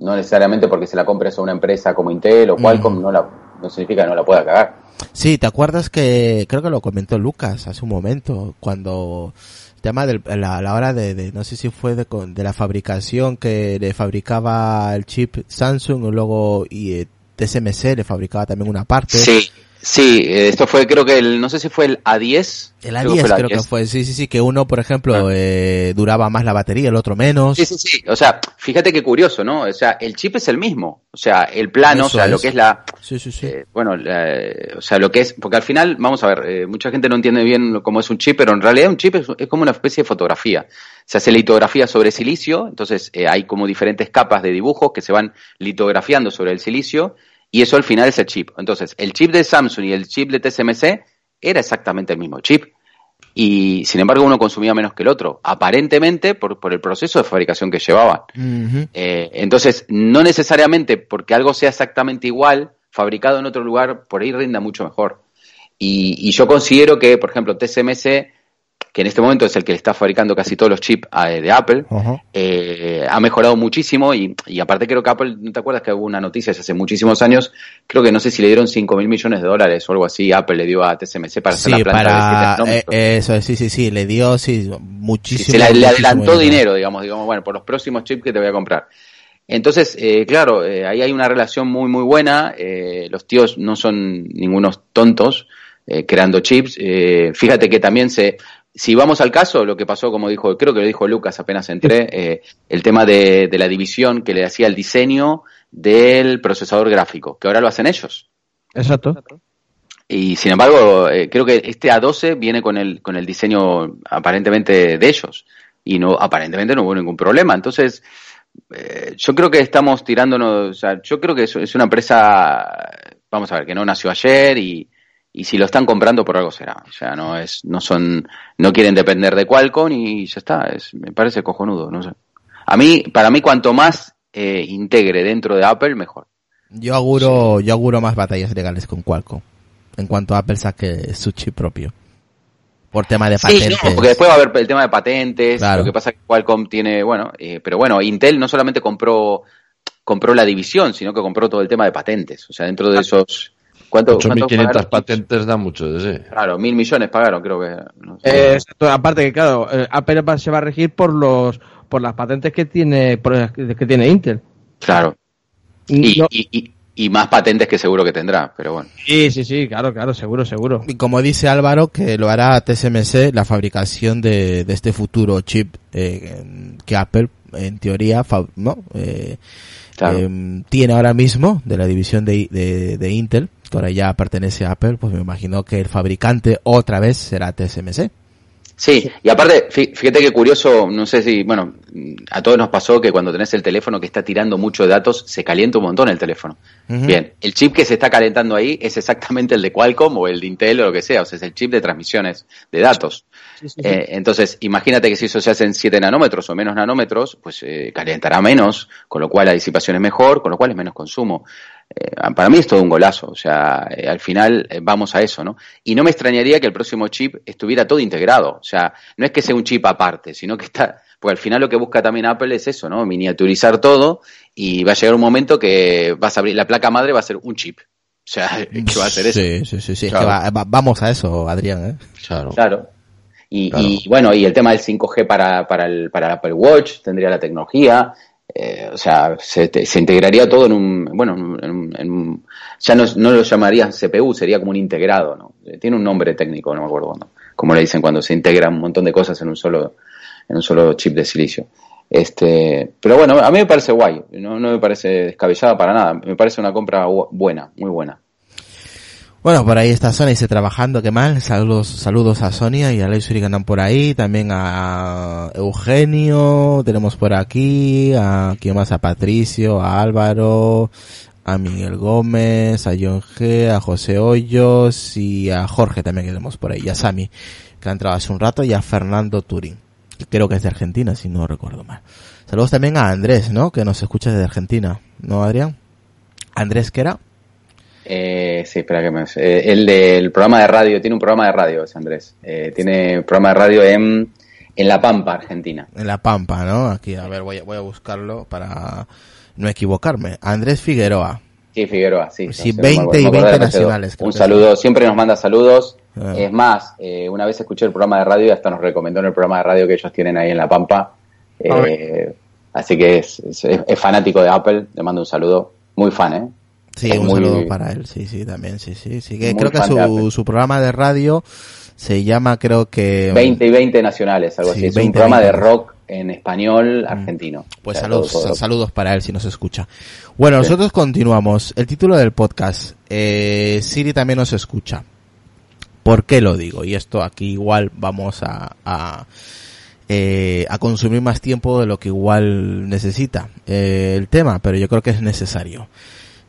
S4: No necesariamente porque se la compres a una empresa como Intel o Qualcomm, mm. no, la, no significa que no la pueda cagar.
S1: Sí, ¿te acuerdas que creo que lo comentó Lucas hace un momento cuando tema de la, hora de, de, no sé si fue de, de, la fabricación que le fabricaba el chip Samsung luego y eh, TSMC le fabricaba también una parte.
S4: Sí. Sí, esto fue creo que el, no sé si fue el A10.
S1: El A10 creo, que fue, sí, sí, sí, que uno, por ejemplo, eh, duraba más la batería, el otro menos.
S4: Sí, sí, sí, o sea, fíjate qué curioso, ¿no? O sea, el chip es el mismo, o sea, el plano, o sea, lo que es la...
S1: Sí, sí, sí.
S4: Eh, bueno, o sea, lo que es, porque al final, vamos a ver, eh, mucha gente no entiende bien cómo es un chip, pero en realidad un chip es, es como una especie de fotografía. Se hace litografía sobre silicio, entonces hay como diferentes capas de dibujos que se van litografiando sobre el silicio y eso al final es el chip. Entonces, el chip de Samsung y el chip de TSMC era exactamente el mismo chip. Y sin embargo, uno consumía menos que el otro, aparentemente por, por el proceso de fabricación que llevaban. Eh, entonces, no necesariamente porque algo sea exactamente igual, fabricado en otro lugar, por ahí rinda mucho mejor. Y, y yo considero que, por ejemplo, TSMC que en este momento es el que le está fabricando casi todos los chips de Apple, eh, ha mejorado muchísimo y, aparte creo que Apple, ¿no te acuerdas que hubo una noticia hace muchísimos años? Creo que no sé si le dieron 5 mil millones de dólares o algo así, Apple le dio a TSMC para hacer la planta
S1: para, de eh, Eso, sí, sí, sí, le dio sí, muchísimo.
S4: se le, adelantó dinero, digamos, digamos, bueno, por los próximos chips que te voy a comprar. Entonces, eh, claro, ahí hay una relación muy, muy buena. los tíos no son ningunos tontos creando chips. fíjate que también se, si vamos al caso, lo que pasó, como dijo, creo que lo dijo Lucas apenas entré, eh, el tema de, la división que le hacía el diseño del procesador gráfico, que ahora lo hacen ellos.
S3: Exacto.
S4: Y sin embargo, eh, creo que este A12 viene con el, con el diseño aparentemente de ellos. Y no, aparentemente no hubo ningún problema. Entonces, eh, yo creo que estamos tirándonos, o sea, yo creo que es, es una empresa, vamos a ver, que no nació ayer y, y si lo están comprando por algo será. O sea, no es, no son, no quieren depender de Qualcomm y ya está. Es, me parece cojonudo, no sé. A mí, para mí, cuanto más eh, integre dentro de Apple, mejor.
S1: Yo auguro, yo auguro más batallas legales con Qualcomm. En cuanto Apple saque su chip propio. Por tema de patentes.
S4: Sí, porque después va a haber el tema de patentes. Lo que pasa es que Qualcomm tiene, bueno, eh, pero bueno, Intel no solamente compró, compró la división, sino que compró todo el tema de patentes. O sea, dentro de esos,
S2: ¿Cuánto, 8.500 patentes da mucho ese.
S4: Claro, mil millones pagaron, creo que.
S3: Eh, aparte que, claro, eh, Apple se va a regir por los por las patentes que tiene que tiene Intel.
S4: Claro. Y, y, y, más patentes que seguro que tendrá, pero bueno.
S3: Sí, sí, sí, claro, claro, seguro, seguro.
S1: Y como dice Álvaro, que lo hará TSMC la fabricación de, de este futuro chip eh, que Apple, en teoría, ¿no? Eh, Em, tiene ahora mismo de la división de, de, Intel, que ahora ya pertenece a Apple, pues me imagino que el fabricante otra vez será TSMC.
S4: Sí, y aparte, fíjate que curioso, no sé si, bueno, a todos nos pasó que cuando tenés el teléfono que está tirando mucho de datos, se calienta un montón el teléfono. Bien, el chip que se está calentando ahí es exactamente el de Qualcomm o el de Intel o lo que sea, o sea, es el chip de transmisiones de datos. Eh, entonces, imagínate que si eso se hace en 7 nanómetros o menos nanómetros, pues eh, calentará menos, con lo cual la disipación es mejor, con lo cual es menos consumo. Eh, para mí es todo un golazo, o sea, eh, al final eh, vamos a eso, ¿no? Y no me extrañaría que el próximo chip estuviera todo integrado, o sea, no es que sea un chip aparte, sino que está, porque al final lo que busca también Apple es eso, ¿no? Miniaturizar todo y va a llegar un momento que vas a abrir, la placa madre va a ser un chip. O sea, que va a ser eso.
S1: Sí, sí, sí, sí. vamos a eso, Adrián, ¿eh?
S4: Claro. Claro. Y, y, bueno, y el tema del 5G para, para, el, para el Apple Watch tendría la tecnología. Eh, o sea, se, se, integraría todo en un, bueno, en, ya no, no, lo llamarían CPU, sería como un integrado, ¿no? Eh, tiene un nombre técnico, no me acuerdo cuándo, como le dicen cuando se integran un montón de cosas en un solo, en un solo chip de silicio. Este, pero bueno, a mí me parece guay, no, no me parece descabellada para nada, me parece una compra buena, muy buena.
S1: Bueno, por ahí está Sonia se trabajando, qué mal. Saludos, saludos a Sonia y a Ley que andan por ahí. También a Eugenio, tenemos por aquí, a quién más, a Patricio, a Álvaro, a Miguel Gómez, a John G, a José Hoyos y a Jorge también que tenemos por ahí, y a Sami, que ha entrado hace un rato, y a Fernando Turín, que creo que es de Argentina, si no recuerdo mal. Saludos también a Andrés, ¿no? Que nos escucha desde Argentina, ¿no, Adrián? Andrés, ¿qué era?
S4: Eh, sí, espera que me... Eh, el del programa de radio, tiene un programa de radio, es Andrés. Eh, tiene programa de radio en, en La Pampa, Argentina.
S1: En La Pampa, ¿no? Aquí, a ver, voy a, voy a buscarlo para no equivocarme. Andrés Figueroa.
S4: Sí, Figueroa, sí.
S1: Sí, 20 y 20 nacionales.
S4: Un saludo, siempre nos manda saludos. Ah. Es más, eh, una vez escuché el programa de radio y hasta nos recomendó en el programa de radio que ellos tienen ahí en La Pampa. Eh, así que es, es, es, fanático de Apple, le mando un saludo. Muy fan, ¿eh?
S1: Sí, un saludo para él, sí, sí, también, sí, sí, sí. creo que su, su programa de radio se llama, creo que...
S4: 20 y 20 nacionales, algo así. Es un programa de rock en español mm. argentino.
S1: Pues saludos, saludos para él si nos escucha. Bueno, nosotros continuamos. El título del podcast, eh, Siri también nos escucha. ¿Por qué lo digo? Y esto aquí igual vamos a, a, eh, a consumir más tiempo de lo que igual necesita eh, el tema, pero yo creo que es necesario.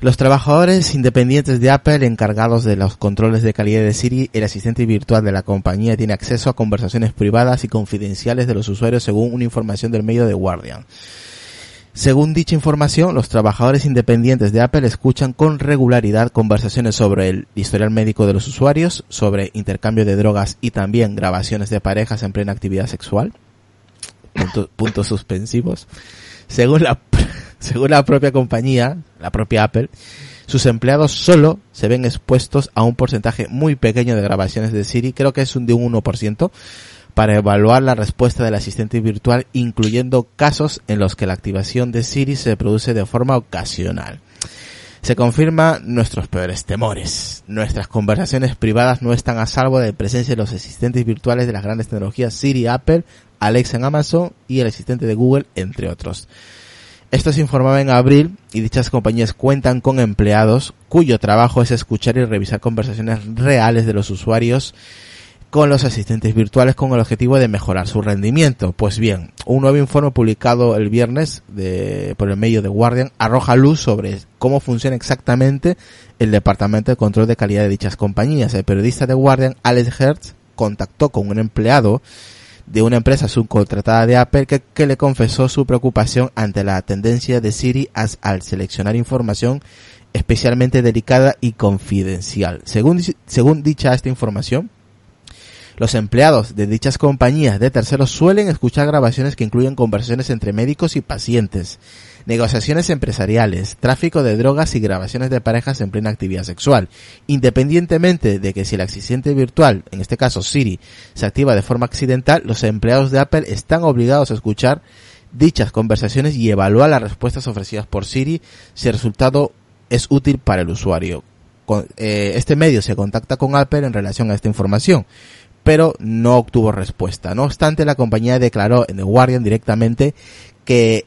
S1: Los trabajadores independientes de Apple encargados de los controles de calidad de Siri, el asistente virtual de la compañía tiene acceso a conversaciones privadas y confidenciales de los usuarios según una información del medio de Guardian. Según dicha información, los trabajadores independientes de Apple escuchan con regularidad conversaciones sobre el historial médico de los usuarios, sobre intercambio de drogas y también grabaciones de parejas en plena actividad sexual. puntos suspensivos. Según la, según la propia compañía, la propia Apple, sus empleados solo se ven expuestos a un porcentaje muy pequeño de grabaciones de Siri, creo que es un de un 1%, para evaluar la respuesta del asistente virtual, incluyendo casos en los que la activación de Siri se produce de forma ocasional. Se confirma nuestros peores temores. Nuestras conversaciones privadas no están a salvo de presencia de los asistentes virtuales de las grandes tecnologías Siri, Apple, Alexa en Amazon y el asistente de Google, entre otros. Esto se informaba en abril y dichas compañías cuentan con empleados cuyo trabajo es escuchar y revisar conversaciones reales de los usuarios con los asistentes virtuales con el objetivo de mejorar su rendimiento. Pues bien, un nuevo informe publicado el viernes de, por el medio de Guardian arroja luz sobre cómo funciona exactamente el departamento de control de calidad de dichas compañías. El periodista de Guardian, Alex Hertz, contactó con un empleado de una empresa subcontratada de Apple que, le confesó su preocupación ante la tendencia de Siri al seleccionar información especialmente delicada y confidencial. Según, según dicha esta información, los empleados de dichas compañías de terceros suelen escuchar grabaciones que incluyen conversaciones entre médicos y pacientes, negociaciones empresariales, tráfico de drogas y grabaciones de parejas en plena actividad sexual, independientemente de que si el asistente virtual, en este caso Siri, se activa de forma accidental, los empleados de Apple están obligados a escuchar dichas conversaciones y evaluar las respuestas ofrecidas por Siri si el resultado es útil para el usuario. Eh, este medio se contacta con Apple en relación a esta información, pero no obtuvo respuesta. No obstante, la compañía declaró en The Guardian directamente que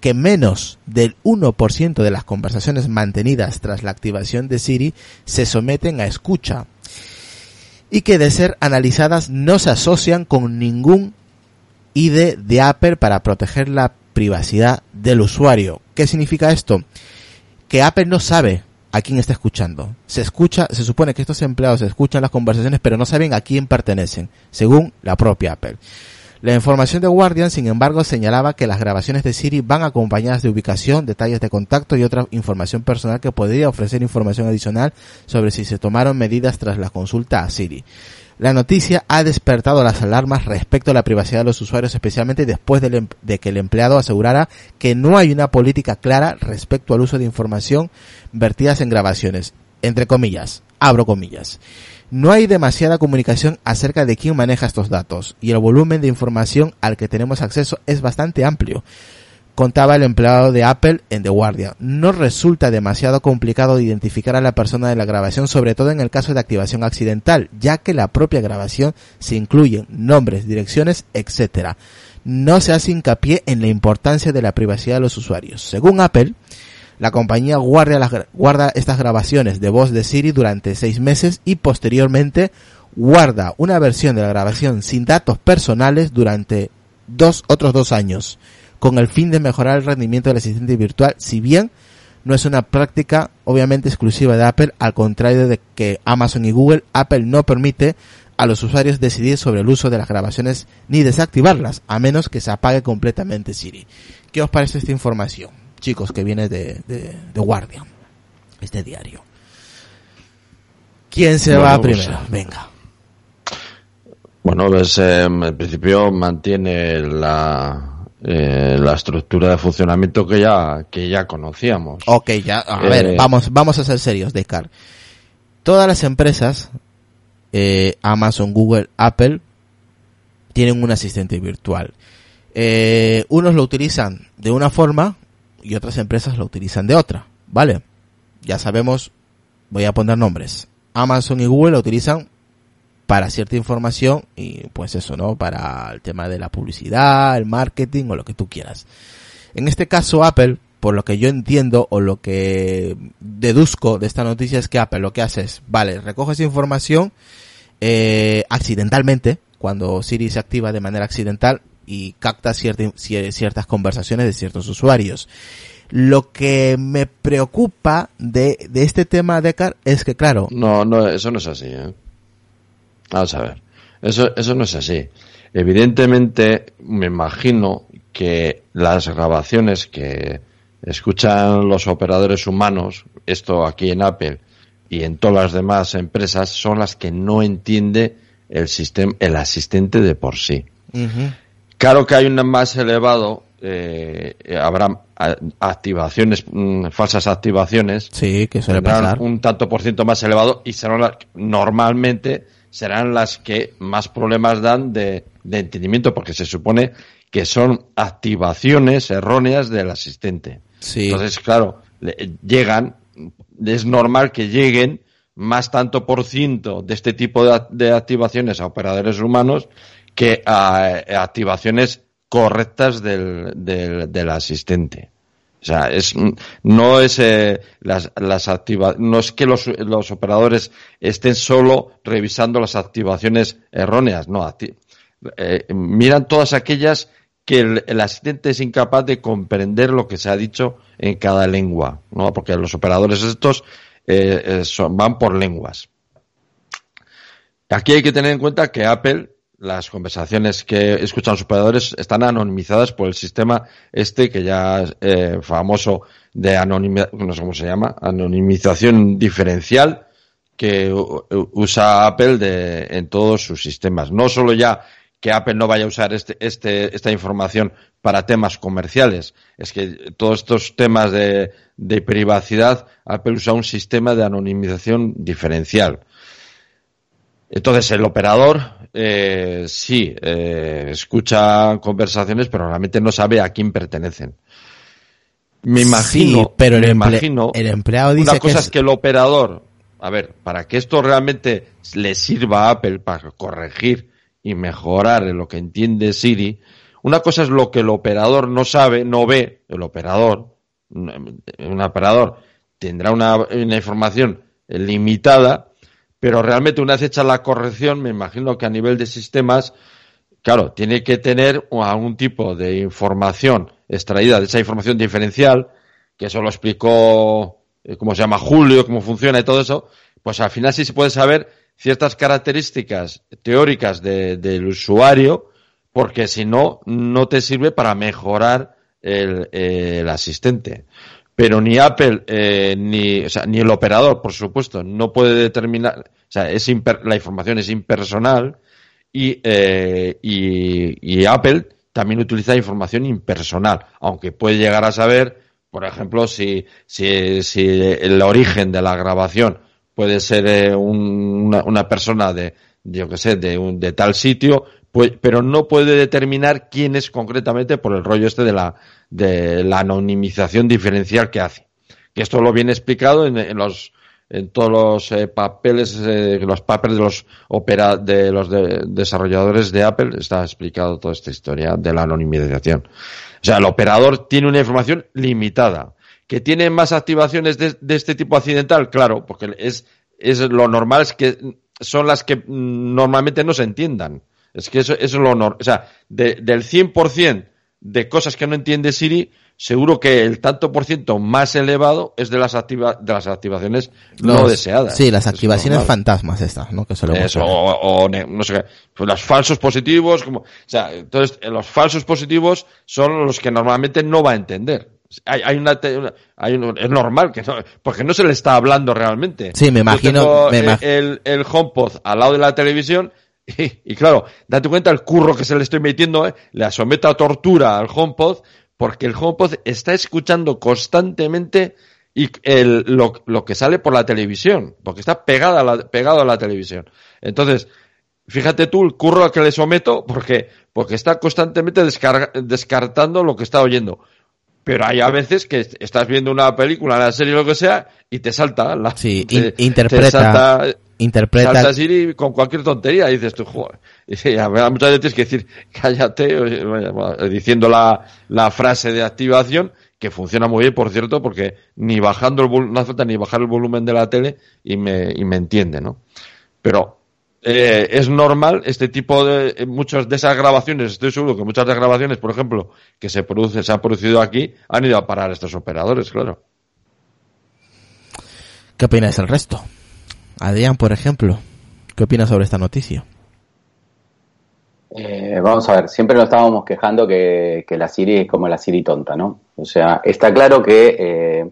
S1: que menos del 1% de las conversaciones mantenidas tras la activación de Siri se someten a escucha y que de ser analizadas no se asocian con ningún ID de Apple para proteger la privacidad del usuario. ¿Qué significa esto? Que Apple no sabe a quién está escuchando. Se escucha, se supone que estos empleados escuchan las conversaciones, pero no saben a quién pertenecen, según la propia Apple. La información de Guardian, sin embargo, señalaba que las grabaciones de Siri van acompañadas de ubicación, detalles de contacto y otra información personal que podría ofrecer información adicional sobre si se tomaron medidas tras la consulta a Siri. La noticia ha despertado las alarmas respecto a la privacidad de los usuarios, especialmente después de, em-, de, que el empleado asegurara que no hay una política clara respecto al uso de información vertidas en grabaciones. Entre comillas, abro comillas no hay demasiada comunicación acerca de quién maneja estos datos y el volumen de información al que tenemos acceso es bastante amplio. Contaba el empleado de Apple en The Guardian. No resulta demasiado complicado identificar a la persona de la grabación, sobre todo en el caso de activación accidental, ya que la propia grabación se incluyen nombres, direcciones, etc. No se hace hincapié en la importancia de la privacidad de los usuarios. Según Apple, la compañía guarda, guarda estas grabaciones de voz de Siri durante seis meses y posteriormente guarda una versión de la grabación sin datos personales durante dos, otros dos años, con el fin de mejorar el rendimiento del asistente virtual, si bien no es una práctica obviamente exclusiva de Apple, al contrario de que Amazon y Google, Apple no permite a los usuarios decidir sobre el uso de las grabaciones ni desactivarlas, a menos que se apague completamente Siri. ¿Qué os parece esta información? Chicos, que viene de, de, Guardian, este diario. ¿Quién se va pues, primero? Venga.
S2: Bueno, pues en principio mantiene la, eh, la estructura de funcionamiento que ya, que ya conocíamos.
S1: Ok, ya, a ver, eh, vamos, vamos a ser serios, Descartes. Todas las empresas, eh, Amazon, Google, Apple, tienen un asistente virtual. unos lo utilizan de una forma y otras empresas lo utilizan de otra, ¿vale? ya sabemos, voy a poner nombres. Amazon y Google lo utilizan para cierta información y pues eso, ¿no? Para el tema de la publicidad, el marketing o lo que tú quieras. En este caso Apple, por lo que yo entiendo o lo que deduzco de esta noticia es que Apple lo que hace es, vale, recoge esa información eh, accidentalmente, cuando Siri se activa de manera accidental y capta ciertas conversaciones de ciertos usuarios. Lo que me preocupa de, de este tema, Decar, es que claro...
S2: No, no, eso no es así, ¿eh? Vamos a ver. Eso, eso no es así. Evidentemente, me imagino que las grabaciones que escuchan los operadores humanos, esto aquí en Apple y en todas las demás empresas, son las que no entiende el sistema, el asistente de por sí. Claro que hay un más elevado, eh, habrá activaciones, mm, falsas activaciones.
S1: Sí, que suele
S2: Un tanto por ciento más elevado y serán normalmente serán las que más problemas dan de, de entendimiento porque se supone que son activaciones erróneas del asistente. Entonces, claro, llegan, es normal que lleguen más tanto por ciento de este tipo de, activaciones a operadores humanos que a, activaciones correctas del, del, asistente. O sea, es, no es eh, las, las activa, no es que los, los, operadores estén solo revisando las activaciones erróneas, no, eh, miran todas aquellas que el, asistente es incapaz de comprender lo que se ha dicho en cada lengua, ¿no? Porque los operadores estos eh, eh, van por lenguas. Aquí hay que tener en cuenta que Apple, las conversaciones que escuchan los operadores están anonimizadas por el sistema este que ya es eh, famoso de anonimización, no sé cómo se llama, anonimización diferencial que usa Apple de, en todos sus sistemas. No solo ya que Apple no vaya a usar este, este, esta información para temas comerciales. Es que todos estos temas de, de privacidad, Apple usa un sistema de anonimización diferencial. Entonces el operador eh, sí eh, escucha conversaciones, pero realmente no sabe a quién pertenecen. Me imagino,
S1: pero el, imagino, el empleado dice
S2: una cosa es... es que el operador, a ver, para que esto realmente le sirva a Apple para corregir y mejorar en lo que entiende Siri, una cosa es lo que el operador no sabe, no ve, el operador, un operador tendrá una, información limitada, pero realmente una vez hecha la corrección, me imagino que a nivel de sistemas, claro, tiene que tener algún tipo de información extraída de esa información diferencial, que eso lo explicó, eh, cómo se llama Julio, cómo funciona y todo eso, pues al final sí se puede saber ciertas características teóricas del usuario, porque si no, no te sirve para mejorar el, asistente. Pero ni Apple, eh, ni, o sea, ni el operador, por supuesto, no puede determinar, o sea, es la información es impersonal y, eh, y, y Apple también utiliza información impersonal, aunque puede llegar a saber, por ejemplo, si, si, si el origen de la grabación puede ser eh, una, persona de, yo que sé, de, un, de tal sitio, pues, pero no puede determinar quién es concretamente por el rollo este de la, de la anonimización diferencial que hace. Que esto lo viene explicado en, los, en todos los eh, papeles, eh, los papeles de los opera, de los desarrolladores de Apple, está explicado toda esta historia de la anonimización. O sea, el operador tiene una información limitada ¿Que tiene más activaciones de, este tipo accidental? Claro, porque es, es lo normal, es que son las que normalmente no se entiendan. Es que eso, eso es lo normal. O sea, de, del 100% de cosas que no entiende Siri, seguro que el tanto por ciento más elevado es de las activa, de las activaciones no deseadas.
S1: Sí, las activaciones fantasmas estas, ¿no? Que
S2: Eso, o, no sé qué, pues los falsos positivos, como, o sea, entonces los falsos positivos son los que normalmente no va a entender. Hay, una, hay es normal que no, porque no se le está hablando realmente.
S1: Sí, me imagino.
S2: el, el HomePod al lado de la televisión y, claro, date cuenta el curro que se le estoy metiendo, ¿eh? le someto a tortura al HomePod porque el HomePod está escuchando constantemente y el, lo, lo, que sale por la televisión, porque está pegada a la, pegado a la televisión. Entonces, fíjate tú el curro al que le someto porque, porque está constantemente descartando lo que está oyendo pero hay a veces que estás viendo una película, una serie, lo que sea, y te salta la...
S1: Sí, interpreta... salta, interpreta...
S2: Salta Siri con cualquier tontería y dices tú, joder. Muchas veces tienes que decir, cállate, diciendo la, la frase de activación, que funciona muy bien, por cierto, porque ni bajando el no hace falta ni bajar el volumen de la tele y me, y me entiende, ¿no? Pero eh, es normal este tipo de eh, muchas de esas grabaciones estoy seguro que muchas de las grabaciones por ejemplo que se produce se han producido aquí han ido a parar a estos operadores claro
S1: ¿qué opinas el resto? Adrián por ejemplo ¿qué opinas sobre esta noticia?
S4: Eh, vamos a ver, siempre nos estábamos quejando que, que, la Siri es como la Siri tonta, ¿no? O sea, está claro que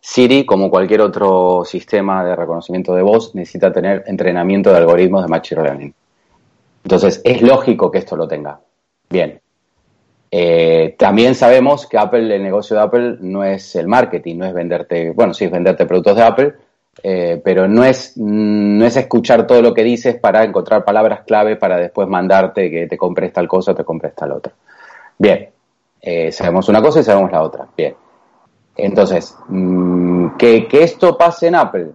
S4: Siri, como cualquier otro sistema de reconocimiento de voz, necesita tener entrenamiento de algoritmos de Machine Learning. Entonces, es lógico que esto lo tenga. Bien. Eh, también sabemos que Apple, el negocio de Apple no es el marketing, no es venderte, bueno, sí es venderte productos de Apple, eh, pero no es, no es escuchar todo lo que dices para encontrar palabras clave para después mandarte que te compres tal cosa o te compres tal otra. Bien, eh, sabemos una cosa y sabemos la otra. Bien. Entonces, mm, que, esto pase en Apple,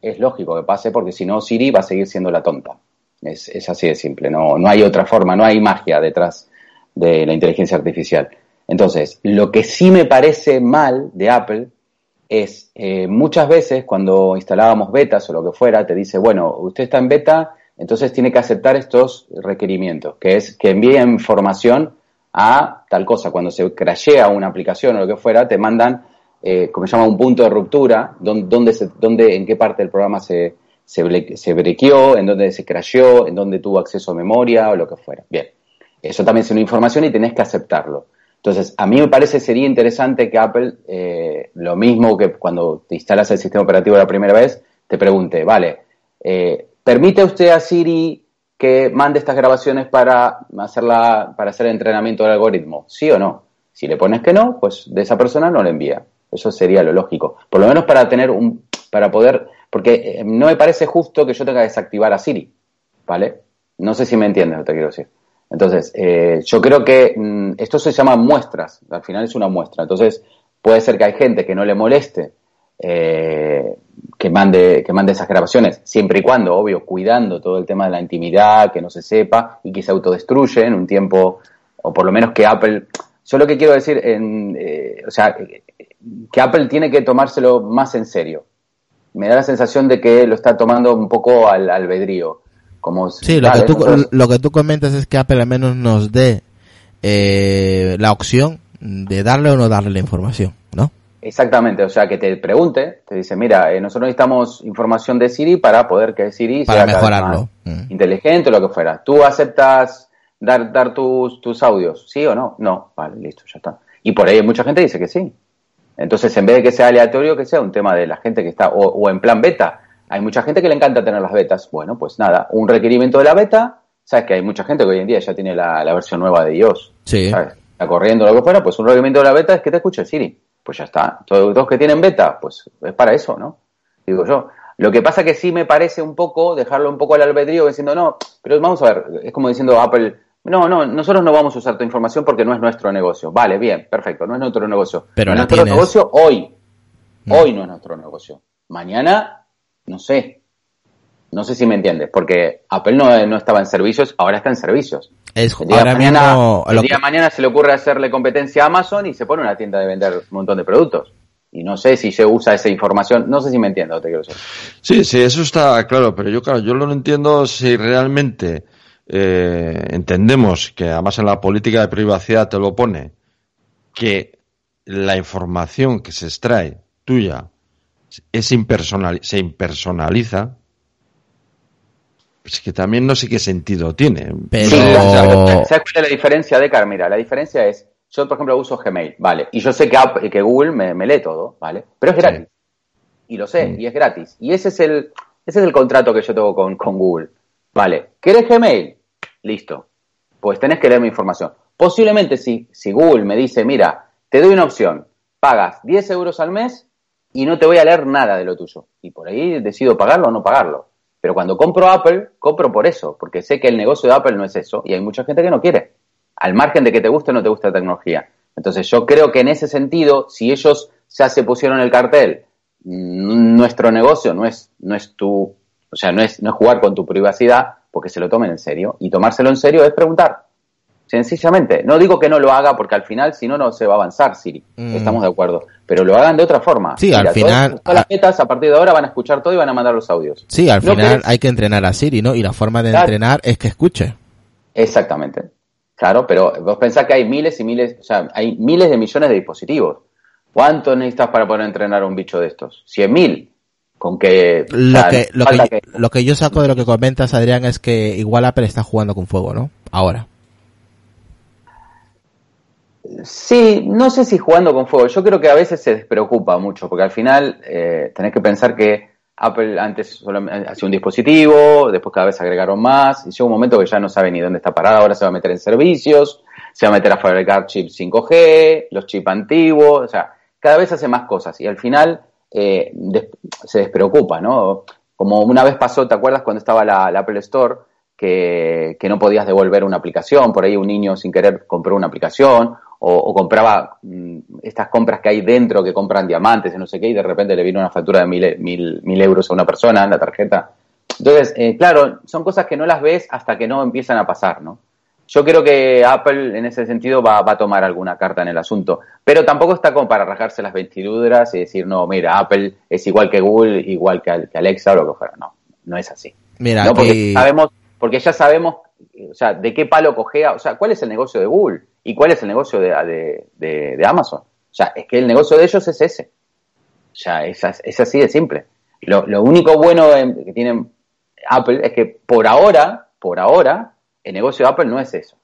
S4: es lógico que pase porque si no Siri va a seguir siendo la tonta. Es, así de simple, no, no hay otra forma, no hay magia detrás de la inteligencia artificial. Entonces, lo que sí me parece mal de Apple es eh, muchas veces cuando instalábamos betas o lo que fuera, te dice, bueno, usted está en beta, entonces tiene que aceptar estos requerimientos, que es que envíe información a tal cosa. Cuando se crashea una aplicación o lo que fuera, te mandan, eh, como se llama, un punto de ruptura, donde, se, donde en qué parte del programa se, se, se brequeó, en dónde se crasheó, en dónde tuvo acceso a memoria o lo que fuera. Bien, eso también es una información y tenés que aceptarlo. Entonces, a mí me parece sería interesante que Apple, eh, lo mismo que cuando te instalas el sistema operativo la primera vez, te pregunte, vale, eh, ¿permite usted a Siri que mande estas grabaciones para, hacerla, para hacer el entrenamiento del algoritmo? ¿Sí o no? Si le pones que no, pues de esa persona no le envía. Eso sería lo lógico. Por lo menos para tener un, para poder, porque eh, no me parece justo que yo tenga que desactivar a Siri, ¿vale? No sé si me entiendes lo que te quiero decir. Entonces, eh, yo creo que mm, esto se llama muestras, al final es una muestra. Entonces, puede ser que hay gente que no le moleste eh, que mande, que mande esas grabaciones, siempre y cuando, obvio, cuidando todo el tema de la intimidad, que no se sepa y que se autodestruye en un tiempo, o por lo menos que Apple, yo lo que quiero decir, en, eh, o sea, que Apple tiene que tomárselo más en serio. Me da la sensación de que lo está tomando un poco al albedrío. Como,
S1: sí, lo, que tú, lo que tú comentas es que Apple al menos nos dé eh, la opción de darle o no darle la información, ¿no?
S4: Exactamente, o sea, que te pregunte, te dice, mira, eh, nosotros necesitamos información de Siri para poder que Siri
S1: para sea mejorarlo.
S4: Mm. inteligente o lo que fuera. ¿Tú aceptas dar, dar tus, tus audios? ¿Sí o no? No, vale, listo, ya está. Y por ahí mucha gente dice que sí. Entonces, en vez de que sea aleatorio, que sea un tema de la gente que está, o, en plan beta. Hay mucha gente que le encanta tener las betas. Bueno, pues nada, un requerimiento de la beta. Sabes que hay mucha gente que hoy en día ya tiene la, versión nueva de iOS.
S1: Sí.
S4: Está corriendo lo que fuera, pues un requerimiento de la beta es que te escuche Siri pues ya está. Todos los que tienen beta, pues es para eso, ¿no? Digo yo. Lo que pasa que sí me parece un poco, dejarlo un poco al albedrío, diciendo, no, pero vamos a ver, es como diciendo Apple, no, no, nosotros no vamos a usar tu información porque no es nuestro negocio. Vale, bien, perfecto, no es nuestro negocio.
S1: Pero
S4: no es nuestro negocio hoy. Mm. Hoy no es nuestro negocio. Mañana, no sé. No sé si me entiendes, porque Apple no, no estaba en servicios, ahora está en servicios.
S1: Es,
S4: el día, mañana, el día de mañana se le ocurre hacerle competencia a Amazon y se pone una tienda de vender un montón de productos. Y no sé si se usa esa información, no sé si me entiendo, te quiero decir.
S2: Sí, sí, eso está claro, pero yo, claro, yo no entiendo si realmente eh, entendemos que además en la política de privacidad te lo pone, que la información que se extrae tuya es impersonal, se impersonaliza, pues que también no sé qué sentido tiene.
S1: Pero...
S4: ¿Sabes cuál es la diferencia de Car? Mira, la diferencia es, yo por ejemplo uso Gmail, ¿vale? Y yo sé que, que Google me, lee todo, ¿vale? Pero es gratis. Y lo sé, mm. y es gratis. Y ese es el, ese es el contrato que yo tengo con, con Google. ¿Vale? ¿Querés Gmail? Listo. Pues tenés que leer mi información. Posiblemente si, si Google me dice, mira, te doy una opción, pagas 10 euros al mes y no te voy a leer nada de lo tuyo. Y por ahí decido pagarlo o no pagarlo. Pero cuando compro Apple, compro por eso, porque sé que el negocio de Apple no es eso y hay mucha gente que no quiere. Al margen de que te guste o no te guste la tecnología. Entonces yo creo que en ese sentido, si ellos ya se pusieron el cartel, mm, nuestro negocio no es, no es tu, o sea, no es, no es jugar con tu privacidad, porque se lo tomen en serio. Y tomárselo en serio es preguntar. Sencillamente. No digo que no lo haga porque al final, si no, no se va a avanzar, Siri. Mm. Estamos de acuerdo. Pero lo hagan de otra forma.
S1: Sí, al final.
S4: Todas, las metas a partir de ahora van a escuchar todo y van a mandar los audios.
S1: Sí, al final hay que entrenar a Siri, ¿no? Y la forma de entrenar es que escuche.
S4: Exactamente. Claro, pero vos pensás que hay miles y miles, o sea, hay miles de millones de dispositivos. ¿Cuánto necesitas para poder entrenar a un bicho de estos? ¿Cien mil? Con que
S1: lo, que, lo, que, yo saco de lo que comentas, Adrián, es que igual Apple está jugando con fuego, ¿no? Ahora.
S4: Sí, no sé si jugando con fuego. Yo creo que a veces se despreocupa mucho, porque al final eh, tenés que pensar que Apple antes solo hacía un dispositivo, después cada vez agregaron más, y llega un momento que ya no sabe ni dónde está parada, ahora se va a meter en servicios, se va a meter a fabricar chips 5G, los chips antiguos, o sea, cada vez hace más cosas, y al final eh, se despreocupa, ¿no? Como una vez pasó, ¿te acuerdas cuando estaba la, Apple Store? Que, no podías devolver una aplicación, por ahí un niño sin querer compró una aplicación, o, compraba mm, estas compras que hay dentro que compran diamantes y no sé qué, y de repente le vino una factura de mil, mil, mil euros a una persona en la tarjeta. Entonces, eh, claro, son cosas que no las ves hasta que no empiezan a pasar, ¿no? Yo creo que Apple en ese sentido va, a tomar alguna carta en el asunto, pero tampoco está como para rajarse las vestiduras y decir, no, mira, Apple es igual que Google, igual que, Alexa o lo que fuera. No, no es así.
S1: Mira,
S4: porque, sabemos, porque ya sabemos, o sea, de qué palo cogea, o sea, cuál es el negocio de Google y cuál es el negocio de, de, Amazon. O sea, es que el negocio de ellos es ese. O sea, es, es así de simple. Lo, lo único bueno que tiene Apple es que por ahora, por ahora, el negocio de Apple no es eso.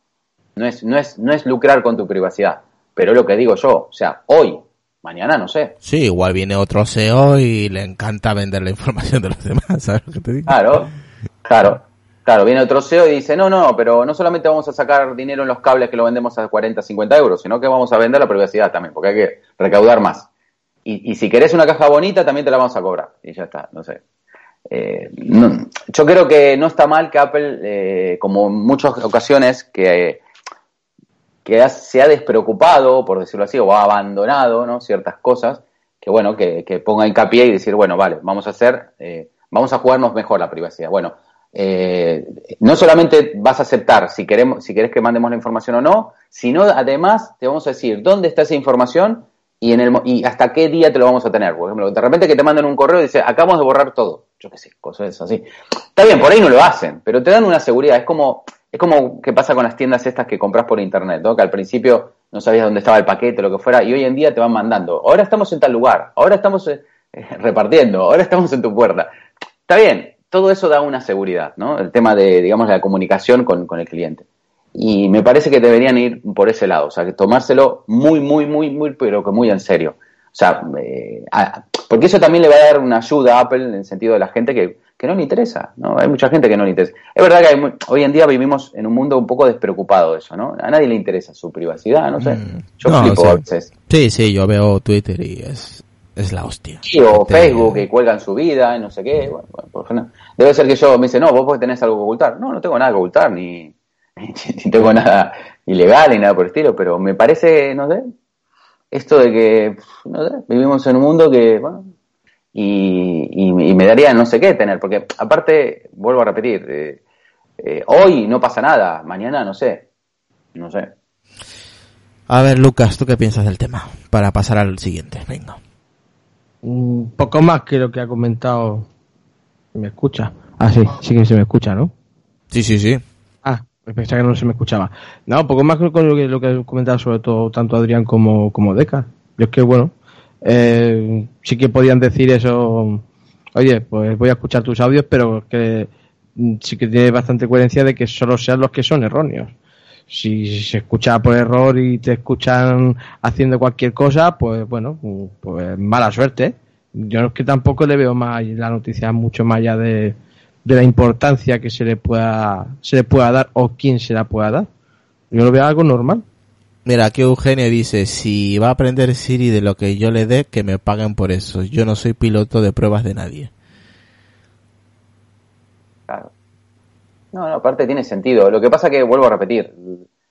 S4: No es, no es, no es lucrar con tu privacidad. Pero lo que digo yo, o sea, hoy, mañana no sé.
S1: Sí, igual viene otro CEO y le encanta vender la información de los demás, ¿sabes lo que te digo?
S4: Claro, claro. Claro, viene otro CEO y dice, no, no, pero no solamente vamos a sacar dinero en los cables que lo vendemos a 40, 50 euros, sino que vamos a vender la privacidad también, porque hay que recaudar más. Y, si querés una caja bonita, también te la vamos a cobrar. Y ya está, no sé. Eh, yo creo que no está mal que Apple, eh, como en muchas ocasiones, que, que se ha despreocupado, por decirlo así, o ha abandonado ¿no? ciertas cosas, que bueno, que, que ponga hincapié y decir, bueno, vale, vamos a hacer, eh, vamos a jugarnos mejor la privacidad. Bueno, no solamente vas a aceptar si queremos, si querés que mandemos la información o no, sino además te vamos a decir dónde está esa información y, en el, y hasta qué día te lo vamos a tener. Por ejemplo, de repente que te mandan un correo y dice, acabamos de borrar todo. Yo qué sé, cosas así. Está bien, por ahí no lo hacen, pero te dan una seguridad. Es como, es como que pasa con las tiendas estas que compras por internet, ¿no? Que al principio no sabías dónde estaba el paquete, lo que fuera, y hoy en día te van mandando. Ahora estamos en tal lugar, ahora estamos eh, repartiendo, ahora estamos en tu puerta. Está bien, todo eso da una seguridad, ¿no? El tema de, digamos, la comunicación con, con el cliente. Y me parece que deberían ir por ese lado, o sea, que tomárselo muy, muy, muy, muy, pero que muy en serio. O sea, eh, porque eso también le va a dar una ayuda a Apple en el sentido de la gente que, no le interesa, ¿no? Hay mucha gente que no le interesa. Es verdad que hoy en día vivimos en un mundo un poco despreocupado de eso, ¿no? A nadie le interesa su privacidad, no sé. Mm. Yo flipo a veces.
S1: Sí, sí, yo veo Twitter y es, es la hostia.
S4: Sí, o Facebook que cuelgan su vida y no sé qué. Bueno, por Debe ser que yo me dice, no, vos porque tenés algo que ocultar. No, no tengo nada que ocultar, ni, ni tengo nada ilegal ni nada por el estilo, pero me parece, no sé, esto de que, no sé, vivimos en un mundo que, bueno, y, me daría no sé qué tener, porque aparte, vuelvo a repetir, eh, eh, hoy no pasa nada, mañana no sé, no sé.
S1: A ver, Lucas, ¿tú qué piensas del tema? Para pasar al siguiente, venga.
S3: Un poco más que lo que ha comentado. ¿Me escucha? Ah, sí, sí que se me escucha, ¿no?
S1: Sí, sí, sí.
S3: Pensaba que no se me escuchaba. No, poco más con lo que, lo que comentado sobre todo tanto Adrián como, como Deca. Yo es que, bueno, eh, sí que podían decir eso, oye, pues voy a escuchar tus audios, pero que mm, sí que tiene bastante coherencia de que solo sean los que son erróneos. Si se escucha por error y te escuchan haciendo cualquier cosa, pues bueno, pues mala suerte. Yo es que tampoco le veo más la noticia mucho más allá de, de la importancia que se le pueda se le pueda dar o quién se la pueda dar. Yo lo veo algo normal.
S1: Mira, aquí Eugenio dice, si va a aprender Siri de lo que yo le dé, que me paguen por eso. Yo no soy piloto de pruebas de nadie.
S4: No, no, aparte tiene sentido. Lo que pasa que, vuelvo a repetir,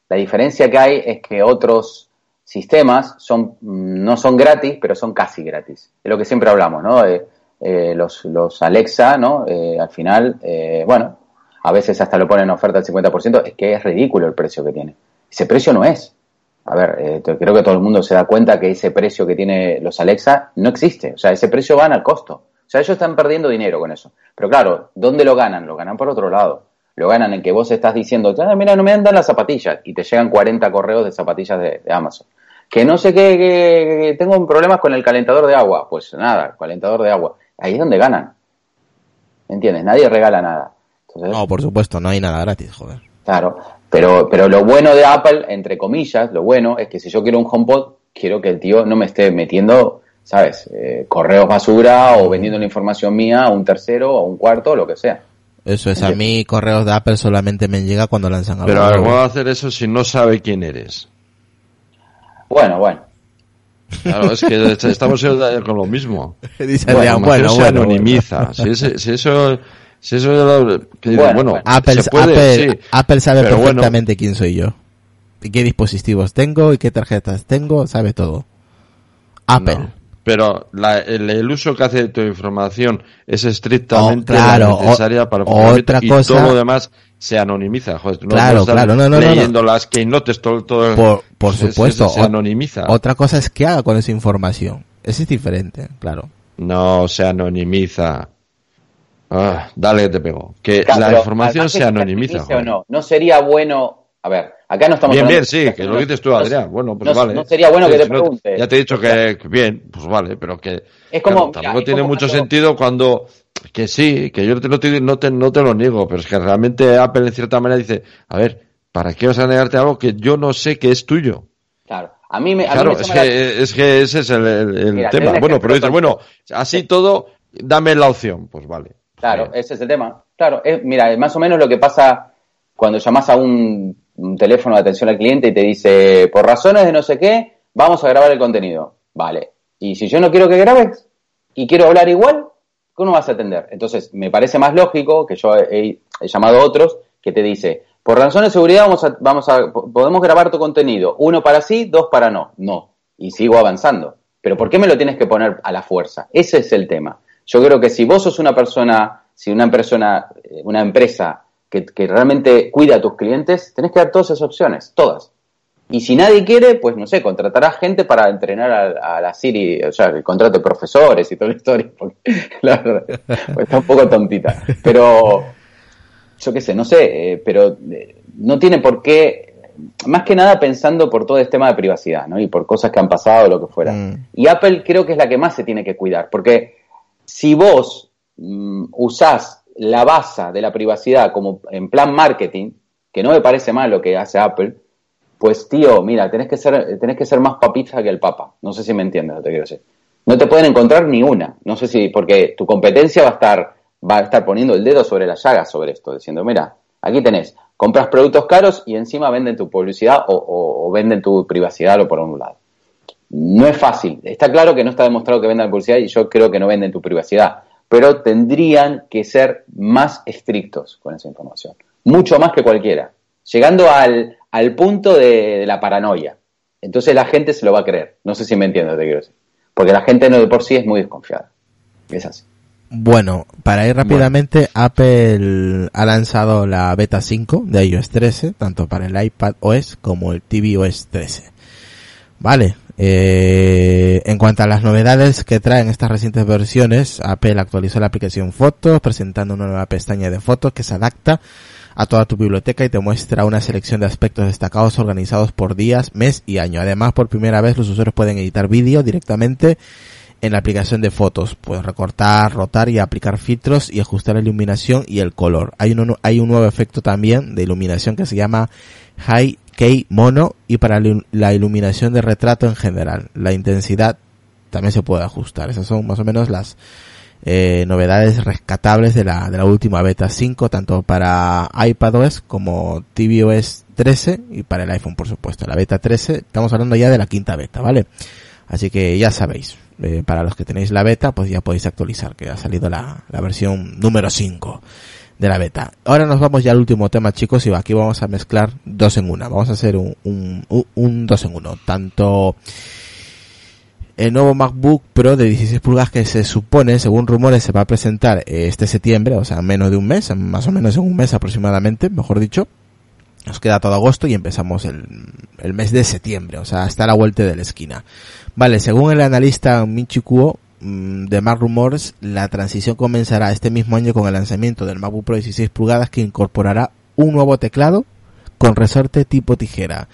S4: la diferencia que hay es que otros sistemas son, mm, no son gratis, pero son casi gratis. Es lo que siempre hablamos, ¿no? Eh, los, los Alexa, ¿no? Eh, al final, eh, bueno, a veces hasta lo ponen en oferta al 50%, es que es ridículo el precio que tiene. Ese precio no es. A ver, creo que todo el mundo se da cuenta que ese precio que tiene los Alexa no existe. O sea, ese precio va al costo. O sea, ellos están perdiendo dinero con eso. Pero claro, ¿dónde lo ganan? Lo ganan por otro lado. Lo ganan en que vos estás diciendo, ah, mira, no me andan las zapatillas. Y te llegan 40 correos de zapatillas de, Amazon. Que no sé qué, que, tengo problemas con el calentador de agua. Pues nada, calentador de agua ahí es donde ganan. ¿Entiendes? Nadie regala nada.
S1: no, por supuesto, no hay nada gratis, joder.
S4: Claro, pero, pero lo bueno de Apple, entre comillas, lo bueno es que si yo quiero un HomePod, quiero que el tío no me esté metiendo, ¿sabes? Eh, correos basura o vendiendo la información mía a un tercero o a un cuarto o lo que sea.
S1: Eso es, a mí correos de Apple solamente me llega cuando lanzan
S2: algo. Pero ¿cómo va a hacer eso si no sabe quién eres?
S4: Bueno, bueno.
S2: Claro, es que estamos con lo mismo.
S1: Dice bueno, bueno,
S2: se anonimiza. Si, si, eso, si eso, bueno,
S1: Apple, Apple, sabe perfectamente quién soy yo. Y qué dispositivos tengo y qué tarjetas tengo, sabe todo. Apple.
S2: Pero la, el, uso que hace de tu información es estrictamente oh, necesaria para
S1: otra
S2: y
S1: cosa,
S2: todo lo demás se anonimiza. Joder,
S1: no claro, claro, no, no,
S2: leyendo las keynotes todo, todo
S1: por, por supuesto,
S2: se, anonimiza.
S1: Otra cosa es que haga con esa información. Ese es diferente, claro.
S2: No se anonimiza. Ah, dale que te pego. Que la información se anonimiza.
S4: o no? no sería bueno. A ver, acá no estamos.
S2: Bien, bien, sí, que lo dices tú, Adrián. Bueno, pues vale.
S4: No sería bueno que te pregunte.
S2: ya te he dicho que, bien, pues vale, pero que. Es como. tampoco tiene mucho sentido cuando que sí, que yo no te, no, te, no te lo niego, pero es que realmente Apple en cierta manera dice, a ver, ¿para qué vas a negarte algo que yo no sé que es tuyo?
S4: Claro. A mí me,
S2: claro, es, que, es que ese es el, tema. Bueno, pero dices, bueno, así todo, dame la opción. Pues vale.
S4: Claro, ese es el tema. Claro, es, mira, más o menos lo que pasa cuando llamas a un, un, teléfono de atención al cliente y te dice, por razones de no sé qué, vamos a grabar el contenido. Vale. Y si yo no quiero que grabes y quiero hablar igual, ¿cómo vas a atender? Entonces, me parece más lógico que yo he, llamado a otros que te dice, por razones de seguridad vamos a, vamos podemos grabar tu contenido, uno para sí, dos para no. No. Y sigo avanzando. Pero ¿por qué me lo tienes que poner a la fuerza? Ese es el tema. Yo creo que si vos sos una persona, si una persona, eh, una empresa que, que realmente cuida a tus clientes, tenés que dar todas esas opciones, todas. Y si nadie quiere, pues no sé, contratará gente para entrenar a, la Siri, o sea, el contrato de profesores y toda la historia, porque la verdad, pues está un poco tontita. Pero, yo qué sé, no sé, eh, pero eh, no tiene por qué, más que nada pensando por todo este tema de privacidad, ¿no? Y por cosas que han pasado o lo que fuera. Mm. Y Apple creo que es la que más se tiene que cuidar, porque si vos mm, usás la base de la privacidad como en plan marketing, que no me parece mal lo que hace Apple, pues tío, mira, tenés que ser, tenés que ser más papista que el papa. No sé si me entiendes lo que quiero decir. No te pueden encontrar ni una. No sé si, porque tu competencia va a estar, va a estar poniendo el dedo sobre la llaga sobre esto, diciendo, mira, aquí tenés, compras productos caros y encima venden tu publicidad o, venden tu privacidad o por un lado. No es fácil. Está claro que no está demostrado que vendan publicidad y yo creo que no venden tu privacidad. Pero tendrían que ser más estrictos con esa información. Mucho más que cualquiera. Llegando al, al punto de, la paranoia. Entonces la gente se lo va a creer. No sé si me entiendes, te quiero decir. Porque la gente no de por sí es muy desconfiada. Es así.
S1: Bueno, para ir rápidamente, Apple ha lanzado la beta 5 de iOS 13, tanto para el iPad OS como el tvOS 13. Vale, eh, en cuanto a las novedades que traen estas recientes versiones, Apple actualizó la aplicación Fotos, presentando una nueva pestaña de fotos que se adapta a toda tu biblioteca y te muestra una selección de aspectos destacados organizados por días, mes y año. Además, por primera vez los usuarios pueden editar vídeo directamente en la aplicación de fotos. Puedes recortar, rotar y aplicar filtros y ajustar la iluminación y el color. Hay hay un nuevo efecto también de iluminación que se llama High K Mono y para la iluminación de retrato en general. La intensidad también se puede ajustar. Esas son más o menos las eh, novedades rescatables de la, de la última beta 5, tanto para iPadOS como tvOS 13 y para el iPhone, por supuesto. La beta 13, estamos hablando ya de la quinta beta, ¿vale? Así que ya sabéis, eh, para los que tenéis la beta, pues ya podéis actualizar, que ha salido la, la versión número 5 de la beta. Ahora nos vamos ya al último tema, chicos, y aquí vamos a mezclar dos en una. Vamos a hacer un, un, un dos en uno. Tanto el nuevo MacBook Pro de 16 pulgadas que se supone, según rumores, se va a presentar este septiembre, o sea, menos de un mes, más o menos en un mes aproximadamente, mejor dicho. Nos queda todo agosto y empezamos el, el mes de septiembre, o sea, hasta la vuelta de la esquina. Vale, según el analista Michi Kuo, de Mac Rumors, la transición comenzará este mismo año con el lanzamiento del MacBook Pro 16 pulgadas que incorporará un nuevo teclado con resorte tipo tijera.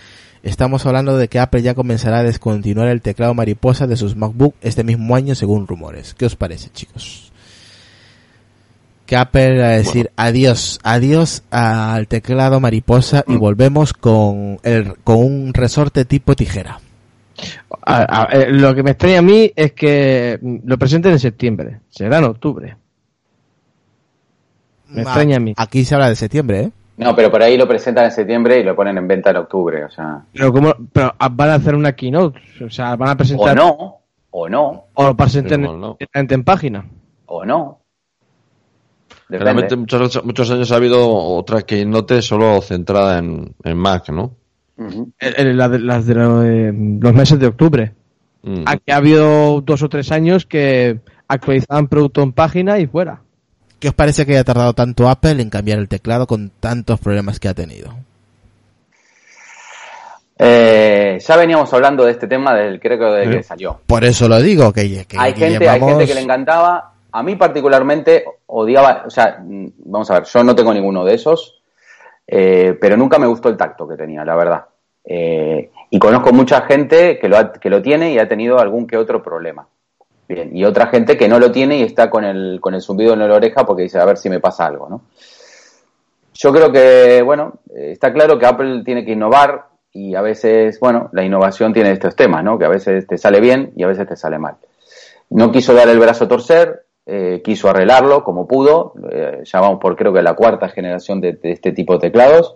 S1: Estamos hablando de que Apple ya comenzará a descontinuar el teclado mariposa de sus MacBook este mismo año según rumores. ¿Qué os parece, chicos? Que Apple va a decir adiós, adiós al teclado mariposa y mm. volvemos con el con un resorte tipo tijera.
S3: Eh, lo que me extraña a mí es que lo presenten en septiembre, será en octubre. Me extraña a mí.
S1: Aquí se habla de septiembre, ¿eh?
S4: No, pero por ahí lo presentan en septiembre y lo ponen en venta en octubre, o sea.
S3: Pero cómo, pero van a hacer una keynote, o sea, van a presentar.
S4: O no, o no.
S3: O lo presentan en, página.
S4: O no.
S2: Realmente muchos, muchos años ha habido otra keynote solo centrada en, en Mac, ¿no?
S3: Las de los meses de octubre. Mm. Aquí ha habido dos o tres años que actualizaban producto en página y fuera.
S1: ¿Qué os parece que haya tardado tanto Apple en cambiar el teclado con tantos problemas que ha tenido?
S4: Eh, ya veníamos hablando de este tema del creo que, que salió.
S1: Por eso lo digo, que,
S4: hay gente, hay gente que le encantaba. A mí particularmente odiaba, o sea, mm, vamos a ver, yo no tengo ninguno de esos, eh, pero nunca me gustó el tacto que tenía, la verdad. Eh, y conozco mucha gente que lo, que lo tiene y ha tenido algún que otro problema. Bien, y otra gente que no lo tiene y está con el, con el zumbido en la oreja porque dice, a ver si me pasa algo, ¿no? Yo creo que, bueno, está claro que Apple tiene que innovar y a veces, bueno, la innovación tiene estos temas, ¿no? Que a veces te sale bien y a veces te sale mal. No quiso dar el brazo a torcer, eh, quiso arreglarlo como pudo, eh, ya vamos por creo que la cuarta generación de, este tipo de teclados,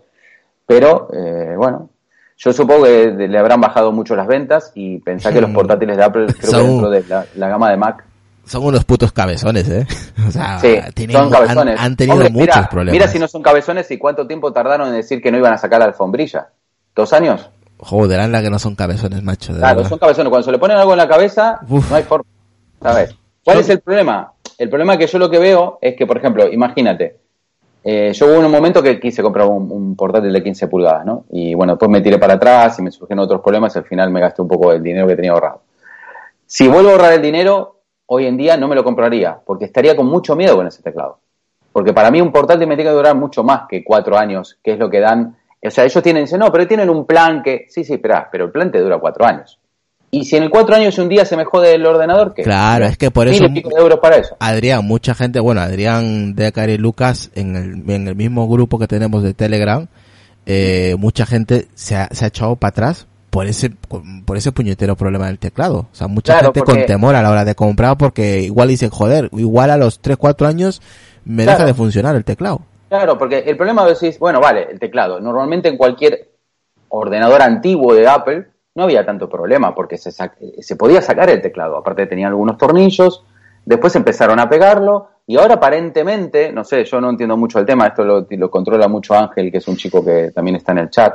S4: pero, eh, bueno, yo supongo que le habrán bajado mucho las ventas y pensar que los portátiles de Apple, creo que dentro de la, gama de Mac.
S1: Son unos putos cabezones, ¿eh? O sea,
S4: sí, son cabezones.
S1: Han, tenido muchos
S4: mira,
S1: problemas.
S4: Mira si no son cabezones y cuánto tiempo tardaron en decir que no iban a sacar la alfombrilla. ¿Dos años?
S1: Joder, anda que no son cabezones, macho.
S4: claro, son cabezones. Cuando se le ponen algo en la cabeza, no hay forma. ¿Sabes? ¿Cuál es el problema? El problema que yo lo que veo es que, por ejemplo, imagínate, eh, yo hubo un momento que quise comprar un, portátil de 15 pulgadas, ¿no? Y bueno, después me tiré para atrás y me surgieron otros problemas y al final me gasté un poco del dinero que tenía ahorrado. Si vuelvo a ahorrar el dinero, hoy en día no me lo compraría, porque estaría con mucho miedo con ese teclado. Porque para mí un portátil me tiene que durar mucho más que cuatro años, que es lo que dan. O sea, ellos tienen, dicen, no, pero tienen un plan que, sí, sí, espera, pero el plan te dura cuatro años. Y si en el cuatro años un día se me jode el ordenador, ¿qué?
S1: Claro, es que por eso.
S4: euros para eso.
S1: Adrián, mucha gente, bueno, Adrián, Decar y Lucas, en el, en el mismo grupo que tenemos de Telegram, eh, mucha gente se ha, se ha echado para atrás por ese, por ese puñetero problema del teclado. O sea, mucha gente con temor a la hora de comprar porque igual dicen, joder, igual a los 3, 4 años me deja de funcionar el teclado.
S4: Claro, porque el problema decís, bueno, vale, el teclado. Normalmente en cualquier ordenador antiguo de Apple, no había tanto problema porque se, se podía sacar el teclado. Aparte tenía algunos tornillos, después empezaron a pegarlo y ahora aparentemente, no sé, yo no entiendo mucho el tema, esto lo, controla mucho Ángel, que es un chico que también está en el chat,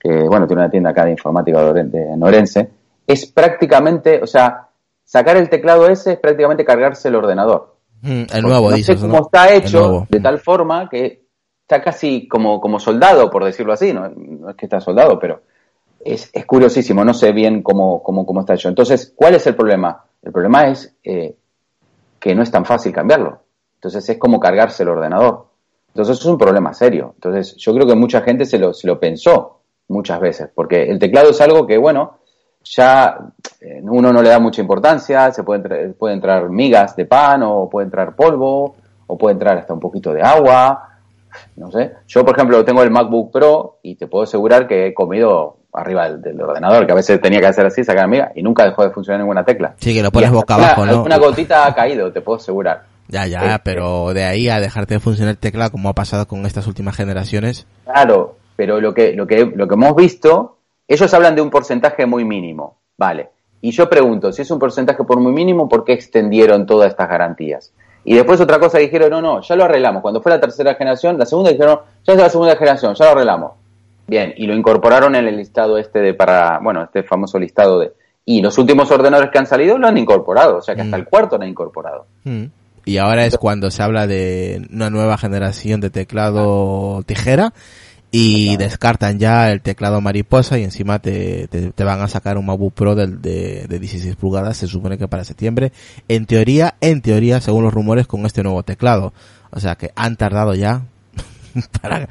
S4: que bueno, tiene una tienda acá de informática de Norense, es prácticamente, o sea, sacar el teclado ese es prácticamente cargarse el ordenador.
S1: Mm, el nuevo,
S4: no sé cómo está hecho de tal forma que está casi como, como soldado, por decirlo así, no, no es que está soldado, pero es, es curiosísimo, no sé bien cómo, cómo, cómo, está hecho. Entonces, ¿cuál es el problema? El problema es eh, que no es tan fácil cambiarlo. Entonces es como cargarse el ordenador. Entonces es un problema serio. Entonces yo creo que mucha gente se lo, se lo pensó muchas veces, porque el teclado es algo que, bueno, ya eh, uno no le da mucha importancia, se puede, puede entrar migas de pan o puede entrar polvo o puede entrar hasta un poquito de agua, no sé. Yo, por ejemplo, tengo el MacBook Pro y te puedo asegurar que he comido arriba del, ordenador, que a veces tenía que hacer así, sacar amiga, y nunca dejó de funcionar ninguna tecla.
S1: Sí, que lo pones boca abajo, ¿no?
S4: Una gotita ha caído, te puedo asegurar.
S1: Ya, ya, pero de ahí a dejarte de funcionar tecla, como ha pasado con estas últimas generaciones.
S4: Claro, pero lo que, lo que, lo que hemos visto, ellos hablan de un porcentaje muy mínimo, vale. Y yo pregunto, si es un porcentaje por muy mínimo, ¿por qué extendieron todas estas garantías? Y después otra cosa dijeron, no, no, ya lo arreglamos. Cuando fue la tercera generación, la segunda dijeron, ya es la segunda generación, ya lo arreglamos. Bien, y lo incorporaron en el listado este de para, bueno, este famoso listado de... Y los últimos ordenadores que han salido lo han incorporado, o sea que hasta mm. el cuarto lo han incorporado.
S1: Mm. Y ahora es cuando se habla de una nueva generación de teclado tijera y descartan ya el teclado mariposa y encima te, te, van a sacar un MacBook Pro de, de, de, 16 pulgadas, se supone que para septiembre. En teoría, en teoría, según los rumores, con este nuevo teclado. O sea que han tardado ya para,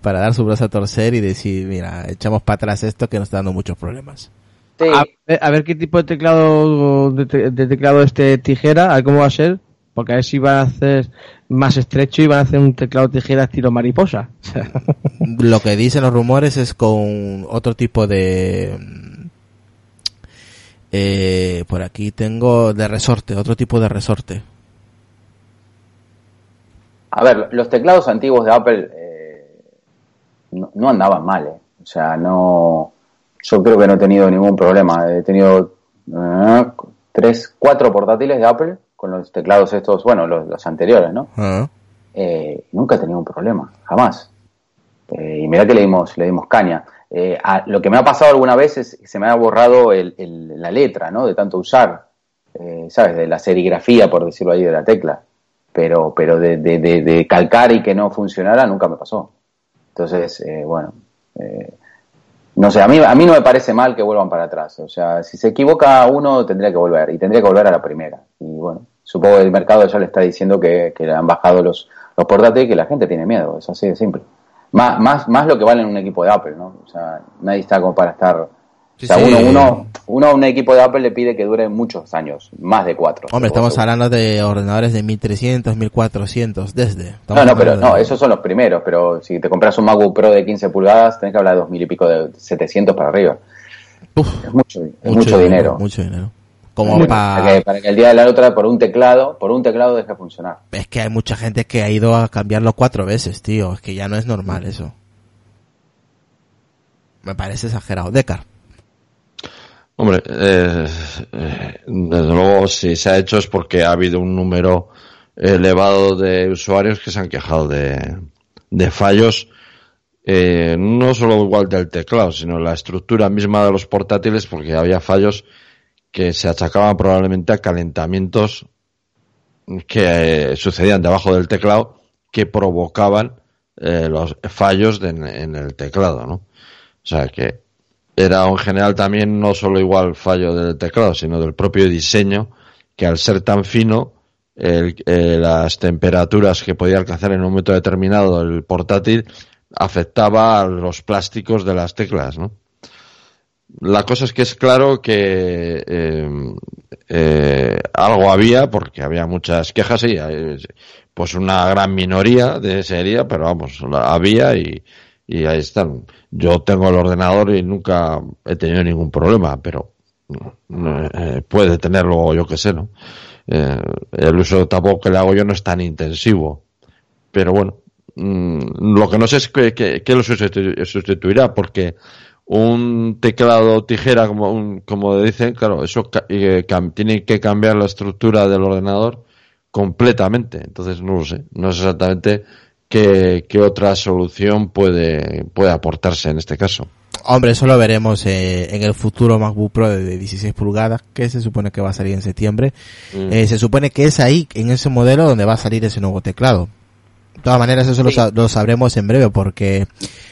S1: para dar su brazo a torcer y decir, mira, echamos para atrás esto que nos está dando muchos problemas.
S3: A, ver, qué tipo de teclado de, teclado este tijera, a ver cómo va a ser, porque a ver si va a hacer más estrecho y van a hacer un teclado tijera estilo mariposa.
S1: Lo que dicen los rumores es con otro tipo de eh, por aquí tengo de resorte, otro tipo de resorte.
S4: A ver, los teclados antiguos de Apple eh, no, andaban mal, eh. o sea, no, yo creo que no he tenido ningún problema. He tenido eh, tres, cuatro portátiles de Apple con los teclados estos, bueno, los, anteriores, ¿no? Ah. nunca he tenido un problema, jamás. y mira que le dimos, le dimos caña. lo que me ha pasado alguna vez es que se me ha borrado la letra, ¿no? De tanto usar, ¿sabes? De la serigrafía, por decirlo ahí, de la tecla pero, pero de, de, de, calcar y que no funcionara nunca me pasó. Entonces, eh, bueno, eh, no sé, a mí, a mí no me parece mal que vuelvan para atrás. O sea, si se equivoca uno, tendría que volver y tendría que volver a la primera. Y bueno, supongo que el mercado ya le está diciendo que, que le han bajado los, los portátiles y que la gente tiene miedo. Es así de simple. Más, más, más lo que vale en un equipo de Apple, ¿no? O sea, nadie está como para estar o sea, uno, uno, uno a un equipo de Apple le pide que dure muchos años, más de cuatro.
S1: Hombre, estamos hablando de ordenadores de 1300, 1400, desde.
S4: no, no, pero no, esos son los primeros, pero si te compras un MacBook Pro de 15 pulgadas, tenés que hablar de dos mil y pico de 700 para arriba. es mucho, es mucho, dinero,
S1: Mucho dinero. Como
S4: para... que, el día de la otra por un teclado, por un teclado deje funcionar.
S1: Es que hay mucha gente que ha ido a cambiarlo cuatro veces, tío. Es que ya no es normal eso. Me parece exagerado. Decar.
S2: Hombre, eh, eh, desde luego si se ha hecho es porque ha habido un número elevado de usuarios que se han quejado de, de fallos, eh, no solo igual del teclado, sino la estructura misma de los portátiles, porque había fallos que se achacaban probablemente a calentamientos que sucedían debajo del teclado que provocaban los fallos en el teclado, ¿no? O sea que era en general también no solo igual fallo del teclado, sino del propio diseño, que al ser tan fino, eh, las temperaturas que podía alcanzar en un momento determinado el portátil afectaba a los plásticos de las teclas, ¿no? La cosa es que es claro que eh, eh, algo había, porque había muchas quejas y pues una gran minoría de sería, pero vamos, había y, y ahí están. Yo tengo el ordenador y nunca he tenido ningún problema, pero eh, puede tenerlo, yo que sé, ¿no? Eh, el uso tampoco que le hago yo no es tan intensivo. Pero bueno, mm, lo que no sé es qué que, lo sustituirá, porque un teclado tijera, como, como dicen, claro, eso tiene que cambiar la estructura del ordenador completamente. Entonces no lo sé, no sé exactamente qué, otra solución puede, puede aportarse en este caso.
S1: Hombre, eso lo veremos eh, en el futuro MacBook Pro de 16 pulgadas, que se supone que va a salir en septiembre. Mm. Eh, se supone que es ahí, en ese modelo, donde va a salir ese nuevo teclado. De todas maneras, eso lo, sabremos en breve, porque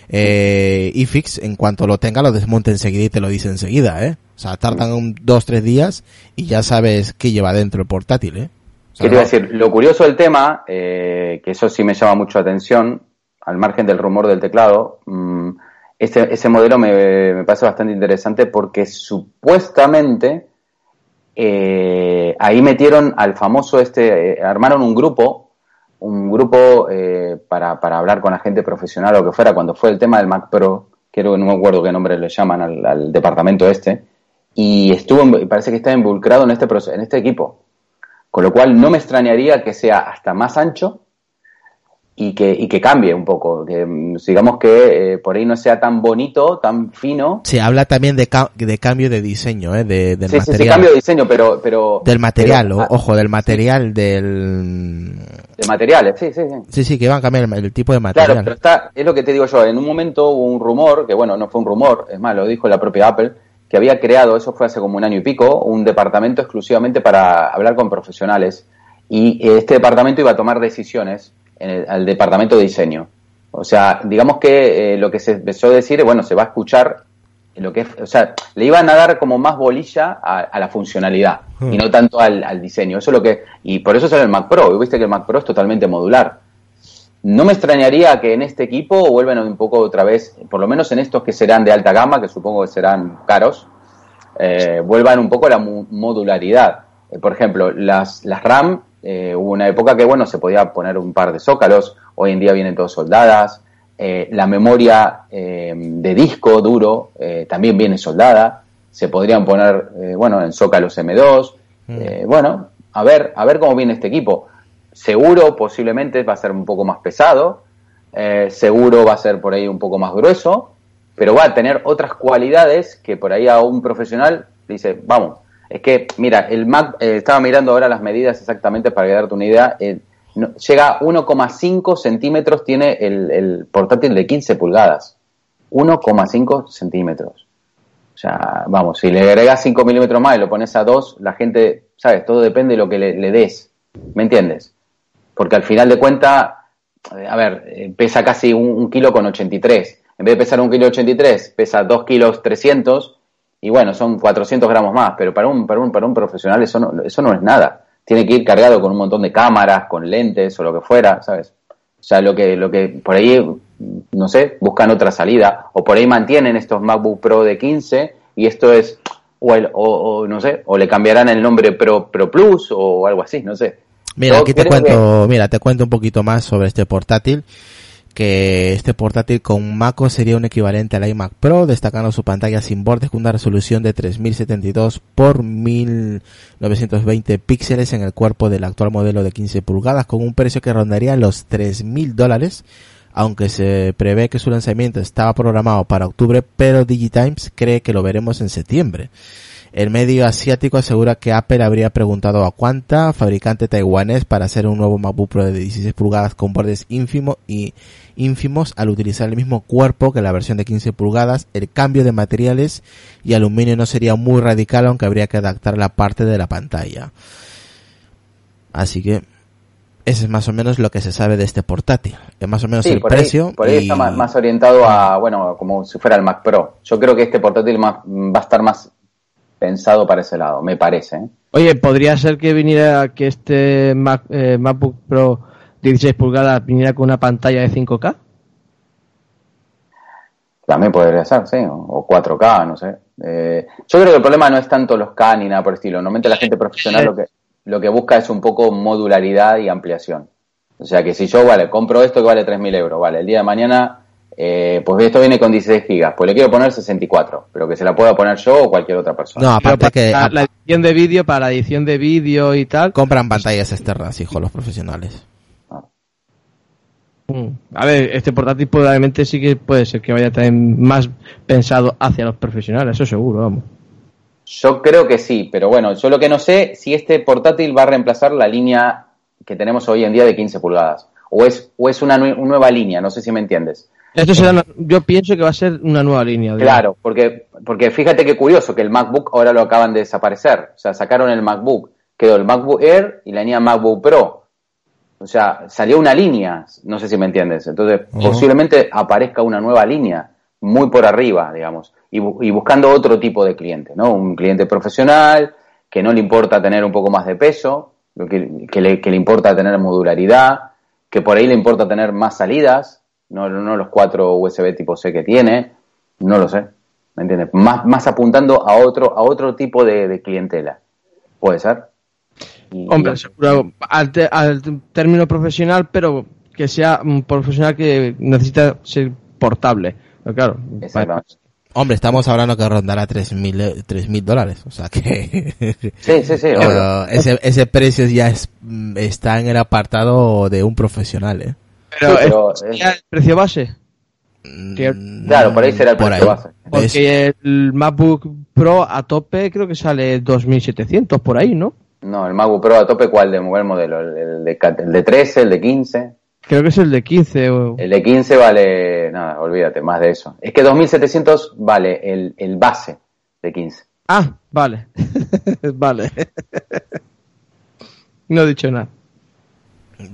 S1: eh, iFix, en cuanto lo tenga, lo desmonta enseguida y te lo dice enseguida, ¿eh? O sea, tardan un, dos, tres días y ya sabes qué lleva dentro el portátil, ¿eh?
S4: ¿Qué decir? Lo curioso del tema, eh, que eso sí me llama mucho atención, al margen del rumor del teclado, mm, ese, ese modelo me, me, parece bastante interesante porque supuestamente eh, ahí metieron al famoso este, eh, armaron un grupo, un grupo para, para hablar con la gente profesional o que fuera, cuando fue el tema del Mac Pro, quiero que no me acuerdo qué nombre le llaman al, al departamento este, y estuvo, parece que está involucrado en este, en este equipo. Con lo cual no me extrañaría que sea hasta más ancho y que, y que cambie un poco, que mm, digamos que eh, por ahí no sea tan bonito, tan fino.
S1: Se habla también de, de cambio de diseño, ¿eh? De, del
S4: sí, material. Sí, cambio de diseño, pero... pero
S1: del material, ah. ojo, del material, del...
S4: De materiales, sí, sí, sí.
S1: Sí, sí, que van a cambiar el, tipo de material.
S4: Claro, pero está, es lo que te digo yo, en un momento hubo un rumor, que bueno, no fue un rumor, es más, lo dijo la propia Apple, que había creado, eso fue hace como un año y pico, un departamento exclusivamente para hablar con profesionales y este departamento iba a tomar decisiones en el, al departamento de diseño. O sea, digamos que eh, lo que se empezó a decir, bueno, se va a escuchar lo que o sea, le iban a dar como más bolilla a, la funcionalidad y hmm. no tanto al, diseño. Eso es lo que, y por eso sale el Mac Pro. Y viste que el Mac Pro es totalmente modular. No me extrañaría que en este equipo vuelvan un poco otra vez, por lo menos en estos que serán de alta gama, que supongo que serán caros, eh, vuelvan un poco a la modularidad. Eh, por ejemplo, las, las RAM eh, hubo una época que, bueno, se podía poner un par de zócalos, hoy en día vienen todos soldadas. La memoria de disco duro también viene soldada. Se podrían poner, bueno, en zócalos M2. Mm. bueno, a ver, a ver cómo viene este equipo. Seguro, posiblemente va a ser un poco más pesado. seguro va a ser por ahí un poco más grueso. Pero va a tener otras cualidades que por ahí a un profesional dice, vamos, es que, mira, el Mac, eh, estaba mirando ahora las medidas exactamente para darte una idea. Eh, llega a 1,5 centímetros, tiene el, portátil de 15 pulgadas. 1,5 centímetros. O sea, vamos, si le agregas 5 milímetros más y lo pones a 2, la gente, ¿sabes? Todo depende de lo que le, des. ¿Me entiendes? Porque al final de cuentas, eh, a ver, pesa casi un, kilo con 83. En vez de pesar un kilo 83, pesa 2 kilos 300 y bueno, son 400 gramos más, pero para un, para un, para un profesional eso no, eso no es nada. Tiene que ir cargado con un montón de cámaras, con lentes o lo que fuera, ¿sabes? O sea, lo que, lo que por ahí, no sé, buscan otra salida, o por ahí mantienen estos MacBook Pro de 15 y esto es, o, o, no sé, o le cambiarán el nombre Pro, Pro Plus o algo así, no sé.
S1: Mira, aquí te cuento, mira, te cuento un poquito más sobre este portátil que este portátil con MacOS sería un equivalente al iMac Pro, destacando su pantalla sin bordes con una resolución de 3072 por 1920 píxeles en el cuerpo del actual modelo de 15 pulgadas, con un precio que rondaría los 3000 dólares, aunque se prevé que su lanzamiento estaba programado para octubre, pero Digitimes cree que lo veremos en septiembre. El medio asiático asegura que Apple habría preguntado a Quanta, fabricante taiwanés, para hacer un nuevo MacBook Pro de 16 pulgadas con bordes ínfimos y ínfimos al utilizar el mismo cuerpo que la versión de 15 pulgadas. El cambio de materiales y aluminio no sería muy radical, aunque habría que adaptar la parte de la pantalla. Así que ese es más o menos lo que se sabe de este portátil. Es más o menos el precio.
S4: por ahí está más, orientado a, bueno, como si fuera el Mac Pro. Yo creo que este portátil va a estar más pensado para ese lado, me parece. ¿eh?
S3: Oye, ¿podría ser que viniera que este Mac, eh, MacBook Pro 16 pulgadas viniera con una pantalla de 5K?
S4: También podría ser, sí, o 4K, no sé. Eh, yo creo que el problema no es tanto los K ni nada por el estilo. Normalmente la gente profesional lo que, lo que busca es un poco modularidad y ampliación. O sea que si yo, vale, compro esto que vale 3.000 euros, vale, el día de mañana eh, pues esto viene con 16 gigas, pues le quiero poner 64, pero que se la pueda poner yo o cualquier otra persona.
S1: No, aparte que...
S3: La, edición de vídeo, para la edición de vídeo y tal...
S1: Compran pantallas externas, hijo, los profesionales. Ah.
S3: Mm. A ver, este portátil probablemente sí que puede ser que vaya también más pensado hacia los profesionales, eso seguro, vamos.
S4: Yo creo que sí, pero bueno, yo lo que no sé si este portátil va a reemplazar la línea que tenemos hoy en día de 15 pulgadas. O es, o es una nueva línea, no sé si me entiendes.
S3: Esto yo pienso que va a ser una nueva línea.
S4: Claro, porque, porque fíjate qué curioso que el MacBook ahora lo acaban de desaparecer. O sea, sacaron el MacBook, quedó el MacBook Air y la línea MacBook Pro. O sea, salió una línea, no sé si me entiendes. Entonces, posiblemente aparezca una nueva línea, muy por arriba, digamos, y, buscando otro tipo de cliente, ¿no? Un cliente profesional, que no le importa tener un poco más de peso, que, que, le, que le importa tener modularidad, que por ahí le importa tener más salidas, no, no los cuatro USB tipo C que tiene, no lo sé, ¿me entiendes? Más, más apuntando a otro, a otro tipo de, clientela, puede ser.
S3: Hombre, seguro, al, término profesional, pero que sea un profesional que necesita ser portable, claro.
S1: Hombre, estamos hablando que rondará 3.000 mil dólares, o sea que...
S4: Sí, sí, sí.
S1: ese, ese precio ya es, está en el apartado de un profesional, ¿eh?
S3: Pero, el precio base.
S4: Mm, claro, por ahí será el precio base.
S3: Porque el MacBook Pro a tope creo que sale 2700 por ahí, ¿no?
S4: No, el MacBook Pro a tope, ¿cuál de modelo? ¿El de, el de 13, el de 15?
S3: Creo que es el de 15.
S4: El de 15 vale, nada, olvídate, más de eso. Es que 2700 vale el, el base de 15.
S3: Ah, vale. vale. no he dicho nada.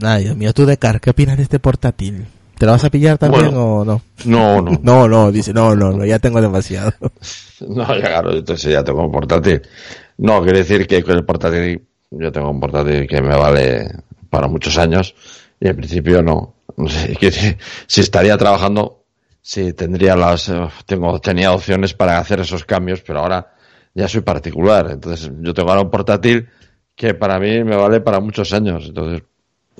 S1: Ay, Dios mío, tú de Car, ¿qué opinas de este portátil? ¿Te lo vas a pillar también o no?
S2: No, no.
S1: no, no, dice, no, no, no, ya tengo demasiado.
S2: no, ya claro, entonces ya tengo un portátil. No, quiere decir que con el portátil, yo tengo un portátil que me vale para muchos años y en principio no. no sé, si estaría trabajando, sí tendría las, eh, tengo, tenía opciones para hacer esos cambios, pero ahora ya soy particular. Entonces yo tengo ahora un portátil que para mí me vale para muchos años. Entonces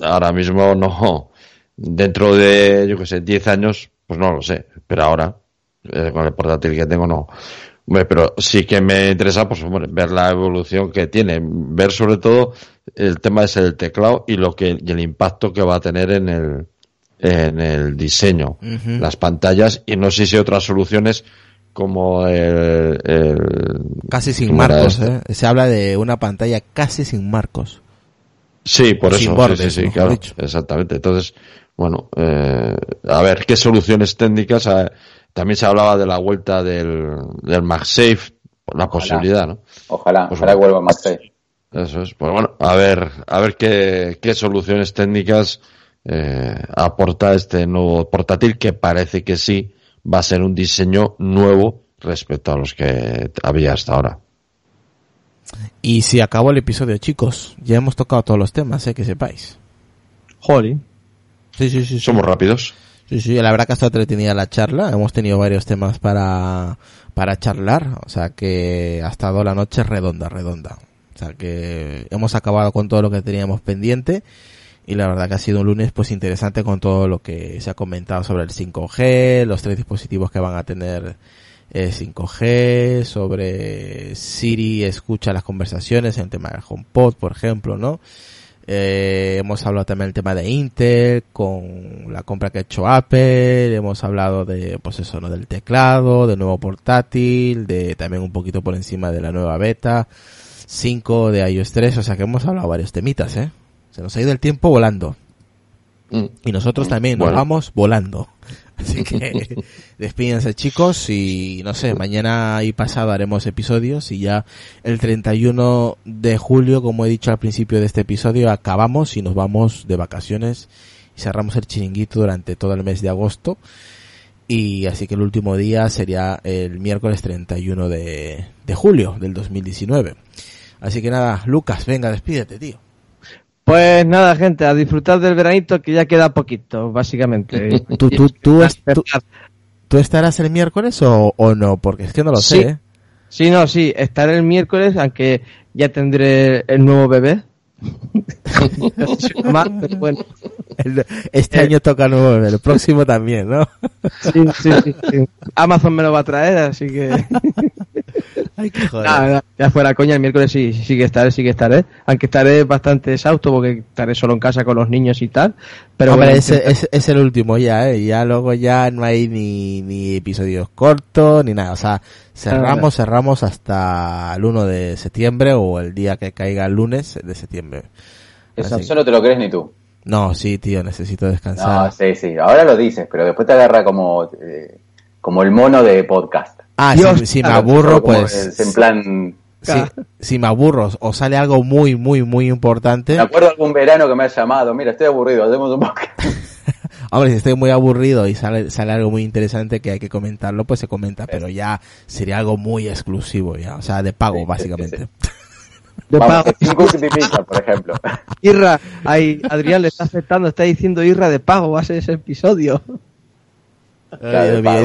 S2: ahora mismo no, dentro de, yo que sé, 10 años, pues no lo sé, pero ahora, eh, con el portátil que tengo, no. pero sí que me interesa, pues, ver la evolución que tiene, ver sobre todo el tema es el teclado y lo que, y el impacto que va a tener en el, en el diseño, las pantallas y no sé si otras soluciones como el,
S1: casi sin marcos, ¿eh? se habla de una pantalla casi sin marcos.
S2: Sí, por eso. sí, sí, claro. Exactamente. Entonces, bueno, eh, a ver qué soluciones técnicas. Eh, también se hablaba de la vuelta del, del MagSafe, la posibilidad, ¿no?
S4: Ojalá, pues ojalá vuelva MagSafe.
S2: Eso es. Pues bueno, a ver, a ver qué, qué soluciones técnicas eh, aporta este nuevo portátil que parece que sí va a ser un diseño nuevo respecto a los que había hasta ahora.
S1: Y si acabó el episodio, chicos, ya hemos tocado todos los temas, ¿eh? que sepáis.
S3: Holly.
S2: Sí, sí, sí. Somos rápidos.
S1: Sí, sí, la verdad que ha estado entretenida la charla. Hemos tenido varios temas para, para charlar. O sea que ha estado la noche redonda, redonda. O sea que hemos acabado con todo lo que teníamos pendiente. Y la verdad que ha sido un lunes pues interesante con todo lo que se ha comentado sobre el 5G, los tres dispositivos que van a tener 5G, eh, sobre Siri escucha las conversaciones en el tema del HomePod, por ejemplo, ¿no? Eh, hemos hablado también del tema de Intel con la compra que ha hecho Apple, hemos hablado de, pues eso, ¿no? Del teclado, del nuevo portátil, de también un poquito por encima de la nueva beta 5 de iOS 3, o sea que hemos hablado varios temitas, ¿eh? Se nos ha ido el tiempo volando. Mm. Y nosotros también nos vamos volando. Así que despídense chicos y no sé, mañana y pasado haremos episodios y ya el 31 de julio, como he dicho al principio de este episodio, acabamos y nos vamos de vacaciones y cerramos el chiringuito durante todo el mes de agosto. Y así que el último día sería el miércoles 31 de, de julio del 2019. Así que nada, Lucas, venga, despídete, tío.
S3: Pues nada, gente, a disfrutar del veranito que ya queda poquito, básicamente.
S1: ¿Tú, tú, tú, tú, estarás el miércoles o, o, no? Porque es que no lo sé. ¿eh?
S3: Sí, no, sí, estaré el miércoles, aunque ya tendré el nuevo bebé.
S1: este año toca el nuevo bebé, el próximo también, ¿no?
S3: sí, sí, sí, Amazon me lo va a traer, así que... Ay, qué joder. ya fuera coña, el miércoles sí, sí que estaré, sí que estaré. Aunque estaré bastante exhausto porque estaré solo en casa con los niños y tal. Pero
S1: Hombre, es, es, el último ya, ¿eh? Ya luego ya no hay ni, ni episodios cortos ni nada. O sea, cerramos, cerramos hasta el 1 de septiembre o el día que caiga el lunes de septiembre.
S4: Eso, no te lo crees ni tú.
S1: No, sí, tío, necesito descansar.
S4: No, sí, sí. Ahora lo dices, pero después te agarra como, eh, como el mono de podcast.
S1: Ah, si, me aburro, pues...
S4: En plan...
S1: Si, me aburro o sale algo muy, muy, muy importante...
S4: Me acuerdo algún verano que me ha llamado, mira, estoy aburrido, hacemos un podcast.
S1: Hombre, si estoy muy aburrido y sale, sale algo muy interesante que hay que comentarlo, pues se comenta, pero ya sería algo muy exclusivo ya, o sea, de pago, básicamente.
S4: De pago. por ejemplo.
S3: Irra, ahí, Adrián le está afectando, está diciendo Irra de pago, va a ser ese episodio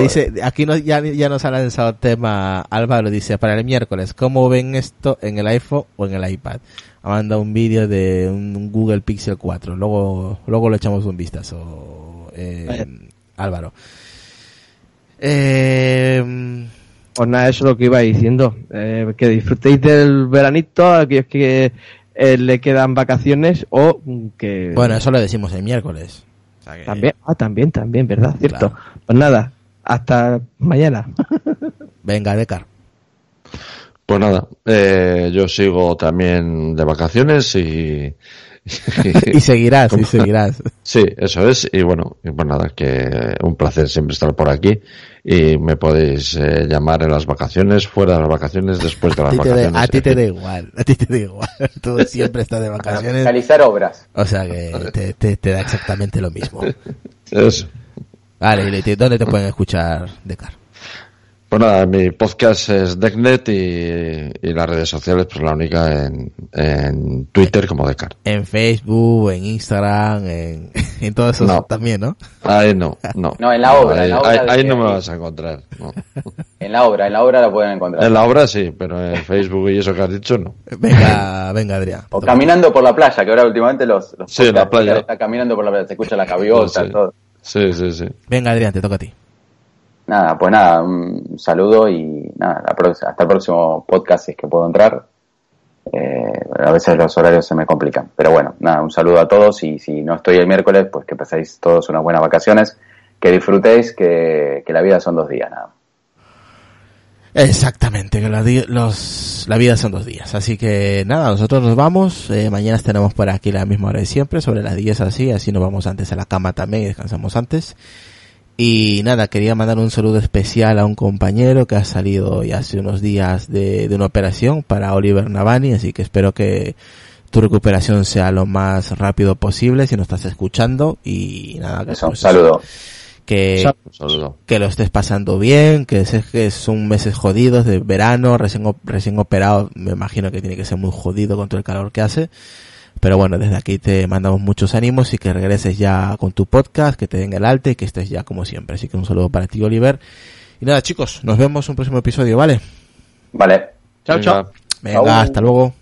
S1: dice, aquí no, ya, ya nos ha lanzado tema Álvaro, dice, para el miércoles, ¿cómo ven esto en el iPhone o en el iPad? Ha mandado un vídeo de un Google Pixel 4, luego, luego le echamos un vistazo, eh, Álvaro.
S3: Eh, pues nada, eso es lo que iba diciendo, eh, que disfrutéis del veranito, aquellos que eh, le quedan vacaciones o que...
S1: Bueno, eso lo decimos el miércoles.
S3: También, ah, también, también, ¿verdad? Cierto. Pues nada, hasta mañana.
S1: Venga, Decar.
S2: Pues nada, eh, yo sigo también de vacaciones y...
S1: y seguirás, y seguirás.
S2: Sí, eso es. Y bueno, pues nada, que un placer siempre estar por aquí. Y me podéis eh, llamar en las vacaciones, fuera de las vacaciones, después de las vacaciones.
S1: a ti te da igual, a ti te da igual. Tú siempre estás de vacaciones.
S4: Realizar obras.
S1: O sea que te, te, da exactamente lo mismo.
S2: Eso.
S1: Vale, ¿y dónde te pueden escuchar, Decar?
S2: Pues nada, mi podcast es Decknet y, las redes sociales, pues la única en, en Twitter como Decar.
S1: En Facebook, en Instagram, en, en todo eso también, ¿no?
S2: Ahí no, no.
S4: No, en la obra.
S2: Ahí, no me vas a encontrar.
S4: en la obra, en la obra la pueden encontrar.
S2: En la obra sí, pero en Facebook y eso que has dicho no.
S1: Venga, venga Adrián.
S4: O caminando por la playa, que ahora últimamente los, los
S2: sí, la playa.
S4: está caminando por la playa, se escucha la gaviota, todo.
S2: Sí, sí, sí.
S1: Venga Adrián, te toca a ti
S4: nada, pues nada, un saludo y nada, hasta el próximo podcast es que puedo entrar. Eh, a veces los horarios se me complican, pero bueno, nada, un saludo a todos y si no estoy el miércoles, pues que paséis todos unas buenas vacaciones, que disfrutéis, que, la vida son dos días, nada.
S1: Exactamente, que la, los, la vida son dos días. Así que nada, nosotros nos vamos. Eh, mañana estaremos por aquí la misma hora de siempre, sobre las 10 así. Así nos vamos antes a la cama también y descansamos antes. Y nada, quería mandar un saludo especial a un compañero que ha salido ya hace unos días de, una operación para Oliver Navani, así que espero que tu recuperación sea lo más rápido posible si nos estás escuchando y nada,
S4: que, pues, saludo.
S1: Que, que lo estés pasando bien, que sé que son meses jodidos de verano, recién, recién operado, me imagino que tiene que ser muy jodido con todo el calor que hace pero bueno, desde aquí te mandamos muchos ánimos y que regreses ya con tu podcast, que te den el alta y que estés ya como siempre. Así que un saludo para ti, Oliver. Y nada, chicos, nos vemos en un próximo episodio, ¿vale?
S4: Vale.
S1: Chao, chao. Venga, hasta luego.